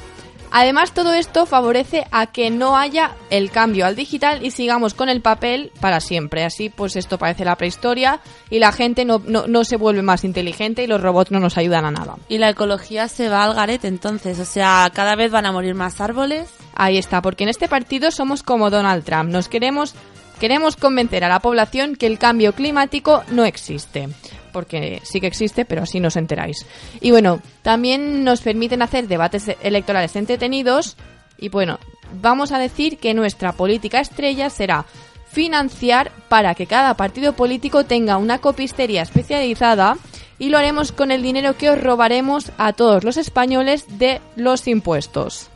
Además, todo esto favorece a que no haya el cambio al digital y sigamos con el papel para siempre. Así, pues esto parece la prehistoria y la gente no, no, no se vuelve más inteligente y los robots no nos ayudan a nada. Y la ecología se va al garete entonces, o sea, cada vez van a morir más árboles. Ahí está, porque en este partido somos como Donald Trump. Nos queremos, queremos convencer a la población que el cambio climático no existe. Porque sí que existe, pero así no os enteráis. Y bueno, también nos permiten hacer debates electorales entretenidos. Y bueno, vamos a decir que nuestra política estrella será financiar para que cada partido político tenga una copistería especializada y lo haremos con el dinero que os robaremos a todos los españoles de los impuestos.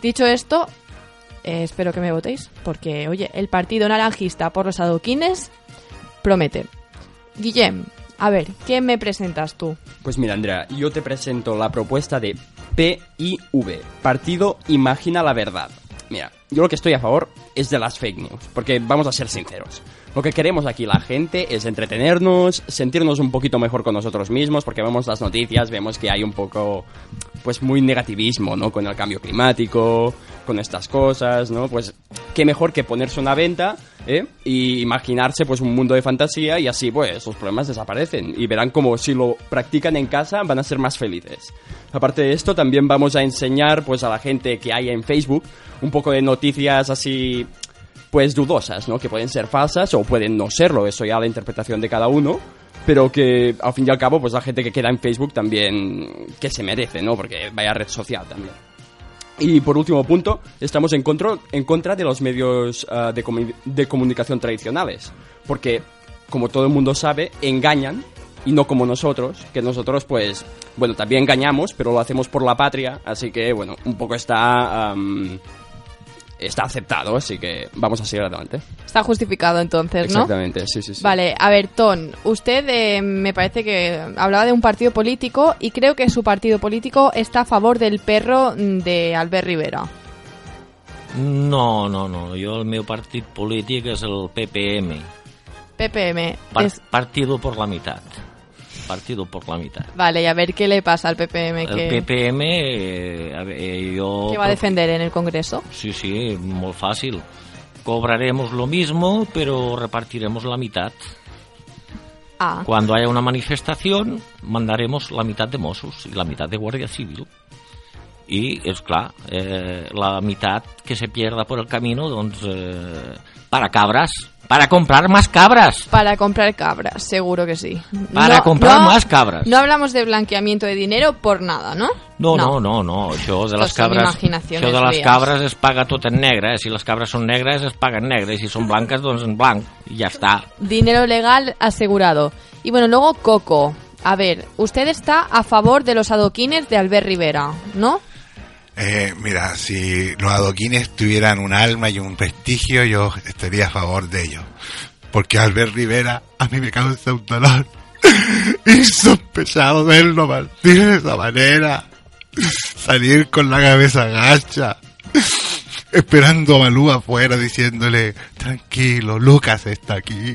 Dicho esto, eh, espero que me votéis, porque, oye, el partido naranjista por los adoquines promete. Guillem, a ver, ¿qué me presentas tú? Pues mira, Andrea, yo te presento la propuesta de PIV, Partido Imagina la Verdad. Mira, yo lo que estoy a favor es de las fake news, porque vamos a ser sinceros. Lo que queremos aquí la gente es entretenernos, sentirnos un poquito mejor con nosotros mismos, porque vemos las noticias, vemos que hay un poco, pues muy negativismo, ¿no? Con el cambio climático, con estas cosas, ¿no? Pues qué mejor que ponerse una venta, ¿eh? Y imaginarse pues un mundo de fantasía y así pues los problemas desaparecen y verán como si lo practican en casa van a ser más felices. Aparte de esto también vamos a enseñar pues a la gente que hay en Facebook un poco de noticias así pues dudosas, ¿no? Que pueden ser falsas o pueden no serlo, eso ya la interpretación de cada uno, pero que al fin y al cabo pues la gente que queda en Facebook también que se merece, ¿no? Porque vaya red social también. Y por último punto, estamos en contra, en contra de los medios ah, de, comu- de comunicación tradicionales. Porque, como todo el mundo sabe, engañan y no como nosotros, que nosotros pues, bueno, también engañamos, pero lo hacemos por la patria, así que, bueno, un poco está... está aceptado, así que vamos a seguir adelante. Está justificado entonces, ¿no? Exactamente, sí, sí, sí. Vale, a ver, Ton, usted eh, me parece que hablaba de un partido político y creo que su partido político está a favor del perro de Albert Rivera. No, no, no. Jo el meu partit polític és el PPM. PPM. Par es- Partido por la mitad. Partido por la mitad. Vale, y a ver qué le pasa al PPM que, El PPM, eh, eh, jo... que va a defender en el Congreso. Sí, sí, molt fàcil. Cobraremos lo mismo, pero repartiremos la mitad. Ah, Cuando haya una manifestación, mandaremos la mitad de Mossos y la mitad de Guardia Civil. Y, es clar, eh, la mitad que se pierda por el camino, doncs, eh, para cabras, Para comprar más cabras. Para comprar cabras, seguro que sí. Para No- comprar no- más cabras. No hablamos de blanqueamiento de dinero por nada, ¿no? No, no, no, no, això de cabres, imaginaciones això de les mías. cabres es paga tot en negre, eh? si les cabres són negres es paga en negre, i si són blanques doncs en blanc, i ja està. Dinero legal asegurado. Y bueno, luego Coco. A ver, usted está a favor de los adoquines de Albert Rivera, ¿no? Eh, mira, si los adoquines tuvieran un alma y un prestigio, yo estaría a favor de ellos. Porque Albert Rivera a mí me causa un dolor <laughs> insospechado verlo partir de esa manera. Salir con la cabeza gacha. Esperando a Malú afuera diciéndole, tranquilo, Lucas está aquí.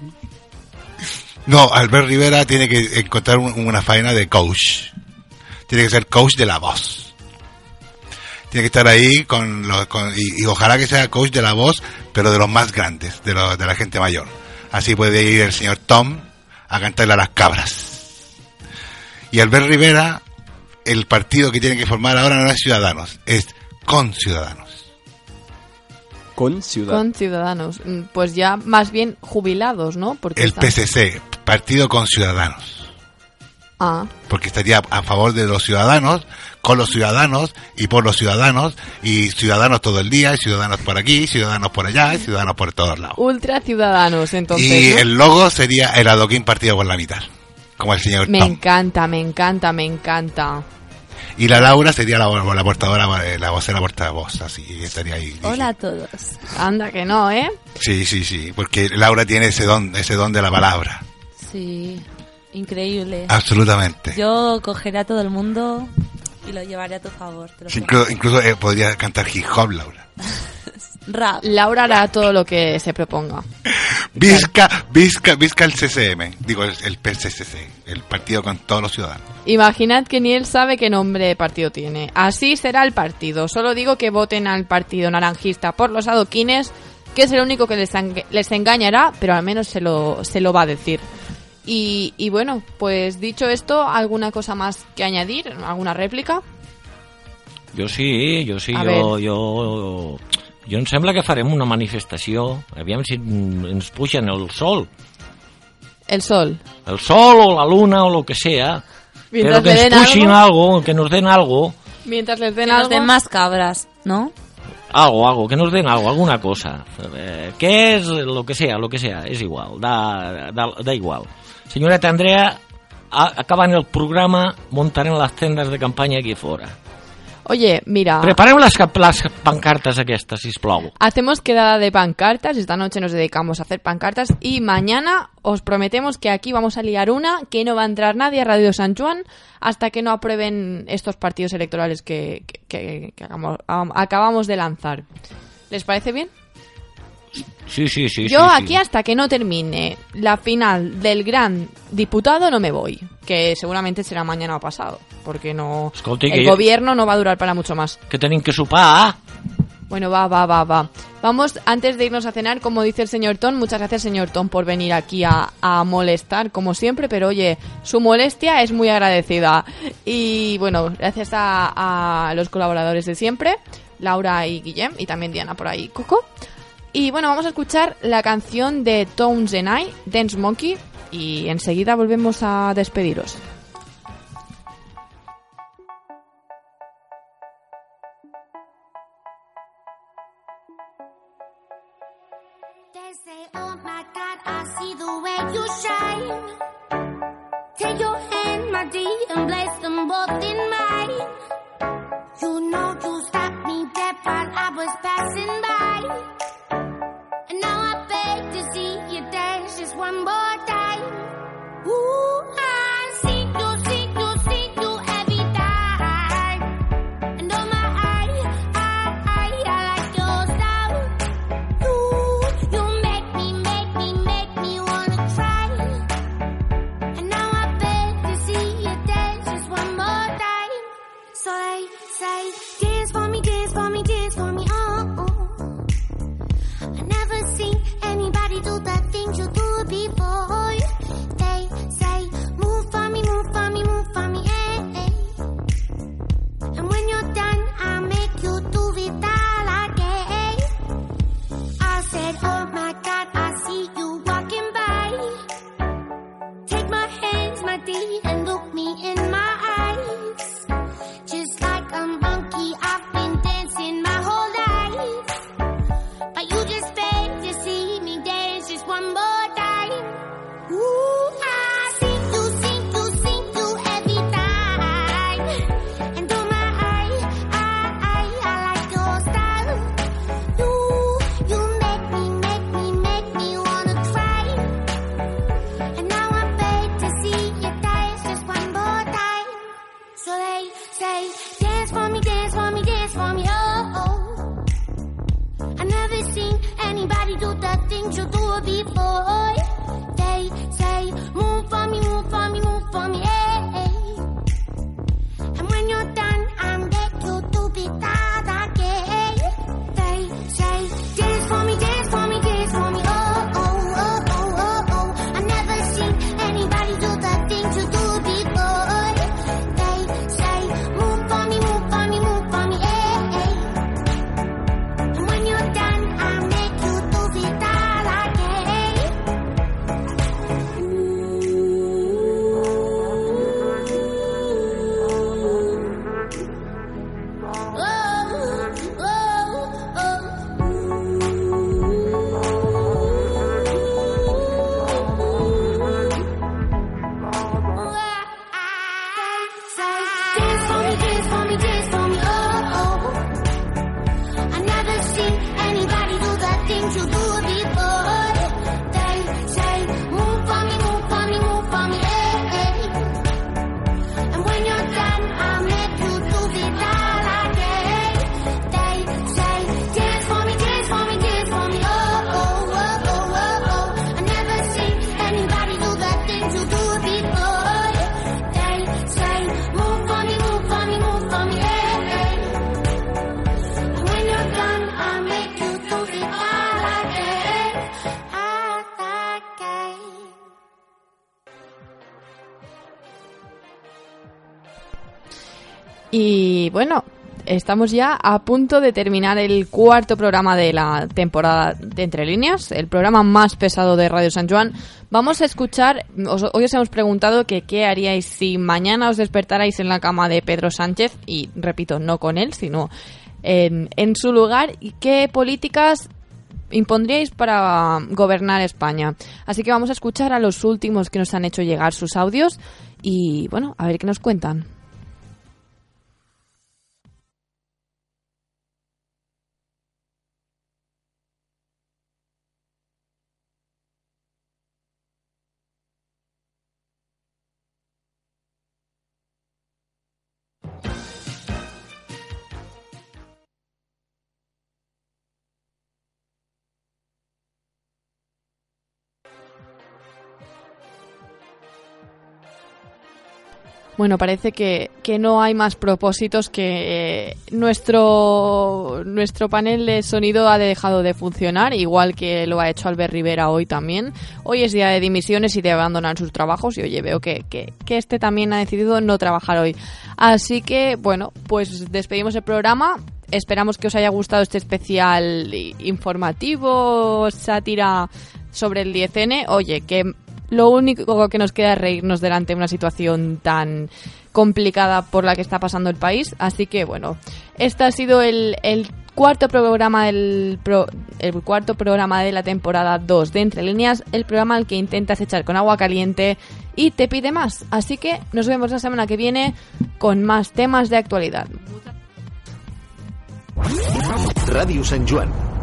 No, Albert Rivera tiene que encontrar un- una faena de coach. Tiene que ser coach de la voz tiene que estar ahí con, los, con- y, y ojalá que sea coach de la voz, pero de los más grandes, de, los- de la gente mayor. Así puede ir el señor Tom a cantarle a las cabras. Y Albert Rivera, el partido que tiene que formar ahora no es Ciudadanos, es con Ciudadanos. Con Ciudadanos. Con ciudadanos. Mm, Pues ya más bien jubilados, ¿no? Porque El están- PCC, Partido con Ciudadanos. Ah, Porque estaría a favor de los ciudadanos, con los ciudadanos y por los ciudadanos, y ciudadanos todo el día, y ciudadanos por aquí, ciudadanos por allá, y ciudadanos por todos lados. ultra ciudadanos, entonces. y ¿no? el logo sería el adoquín partido por la mitad, como el señor Me Tom. encanta, me encanta, me encanta. Y la Laura sería la, la portadora, la vocera portavoz, así estaría ahí. Hola a todos. Anda que no, ¿eh? Sí, sí, sí, porque Laura tiene ese don, ese don de la palabra, Sí, increíble. absolutamente. Yo cogeré a todo el mundo y lo llevaré a tu favor. te lo Sí. Incluso, incluso, eh, podría cantar hip hop, Laura. <laughs> Rap. Laura hará todo lo que se proponga. Visca, visca, visca el CCM, digo el, el PCCC, el partido con todos los ciudadanos. Imaginad que ni él sabe qué nombre de partido tiene. Así será el partido. Solo digo que voten al partido naranjista por los adoquines, que es el único que les, les engañará, pero al menos se lo, se lo va a decir. Y, y bueno, pues dicho esto, ¿alguna cosa más que añadir? ¿Alguna réplica? Jo sí, jo sí, A jo, jo, jo em sembla que farem una manifestació, aviam si ens pugen el sol, El sol. el sol o la luna o lo que sea, Mientras pero que ens den puxin algo. algo, que nos den algo, Mientras les den Que nos algo. den más cabras, ¿no? algo, algo, que nos den algo, alguna cosa. Eh, ¿Qué es? Lo que sea, lo que sea, es igual, da, da, da igual. Señorita Andrea, a- acabant el programa, muntarem les tendes de campanya aquí fora. Oye, mira. Preparem les, cap- les pancartes aquestes, sisplau. Hacemos quedada de pancartas, esta noche nos dedicamos a hacer pancartas y mañana os prometemos que aquí vamos a liar una, que no va a entrar nadie a Radio San Juan hasta que no aprueben estos partidos electorales que, que- que- que acabamos, am- acabamos de lanzar. ¿Les parece bien? Sí, sí, sí. Yo sí, sí. aquí hasta que no termine la final del gran diputado no me voy, que seguramente será mañana o pasado, porque no Escolti, el gobierno no va a durar para mucho más. Que tenim que sopar. Bueno, va, va, va, va. Vamos, antes de irnos a cenar, como dice el señor Tom, muchas gracias, señor Tom, por venir aquí a, a molestar, como siempre, pero oye, su molestia es muy agradecida. Y bueno, gracias a, a los colaboradores de siempre, Laura y Guillem, y también Diana por ahí, Coco. Y bueno, vamos a escuchar la canción de Tones and I, Dance Monkey, y enseguida volvemos a despediros. Say, dance for me, dance for me, dance for me, oh. oh. I never seen anybody do the things you do before. Bueno, estamos ya a punto de terminar el cuarto programa de la temporada de Entre Líneas, el programa más pesado de Radio San Juan. Vamos a escuchar, hoy os hemos preguntado que qué haríais si mañana os despertarais en la cama de Pedro Sánchez, y repito, no con él, sino en, en su lugar, y qué políticas impondríais para gobernar España. Así que vamos a escuchar a los últimos que nos han hecho llegar sus audios y bueno, a ver qué nos cuentan. Bueno, parece que, que no hay más propósitos que eh, nuestro, nuestro panel de sonido ha dejado de funcionar, igual que lo ha hecho Albert Rivera hoy también. Hoy es día de dimisiones y de abandonar sus trabajos y oye, veo que, que, que este también ha decidido no trabajar hoy. Así que, bueno, pues despedimos el programa. Esperamos que os haya gustado este especial informativo, sátira sobre el 10N. Oye, que lo único que nos queda es reírnos delante de una situación tan complicada por la que está pasando el país. Así que bueno, este ha sido el, cuarto programa del pro- cuarto programa de la temporada 2 de Entre Líneas, el programa al que intentas echar con agua caliente y te pide más. Así que nos vemos la semana que viene con más temas de actualidad. Ràdio Sant Joan.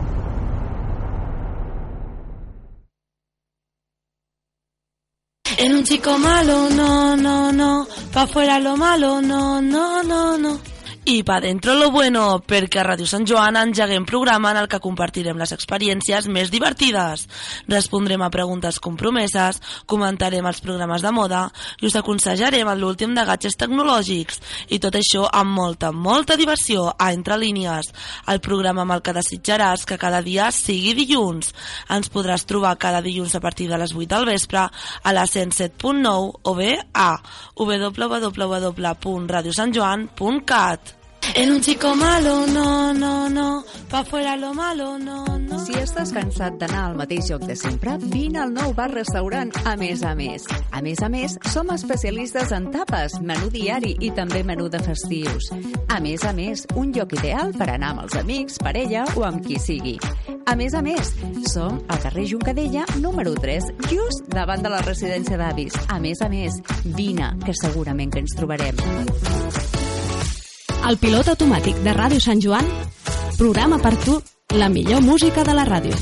En un chico malo, no, no, no. Pa' fuera lo malo, no, no, no, no. I pa dentro lo bueno, perquè a Ràdio Sant Joan engeguem programa en el que compartirem les experiències més divertides. Respondrem a preguntes compromeses, comentarem els programes de moda i us aconsellarem en l'últim de gadgets tecnològics. I tot això amb molta, molta diversió a Entre Línies, el programa amb el que desitjaràs que cada dia sigui dilluns. Ens podràs trobar cada dilluns a partir de les 8 del vespre a la 107.9 o bé a www.radiosantjoan.cat. En un chico malo, no, no, no. Pa' fuera lo malo, no, no. Si estàs cansat d'anar al mateix lloc de sempre, vine al nou bar-restaurant A Més a Més. A més a més, som especialistes en tapes, menú diari i també menú de festius. A més a més, un lloc ideal per anar amb els amics, parella o amb qui sigui. A més a més, som al carrer Juncadella, número 3, just davant de la residència d'avis. A més a més, vine, que segurament que ens trobarem. El pilot automàtic de Ràdio Sant Joan programa per tu la millor música de la ràdio.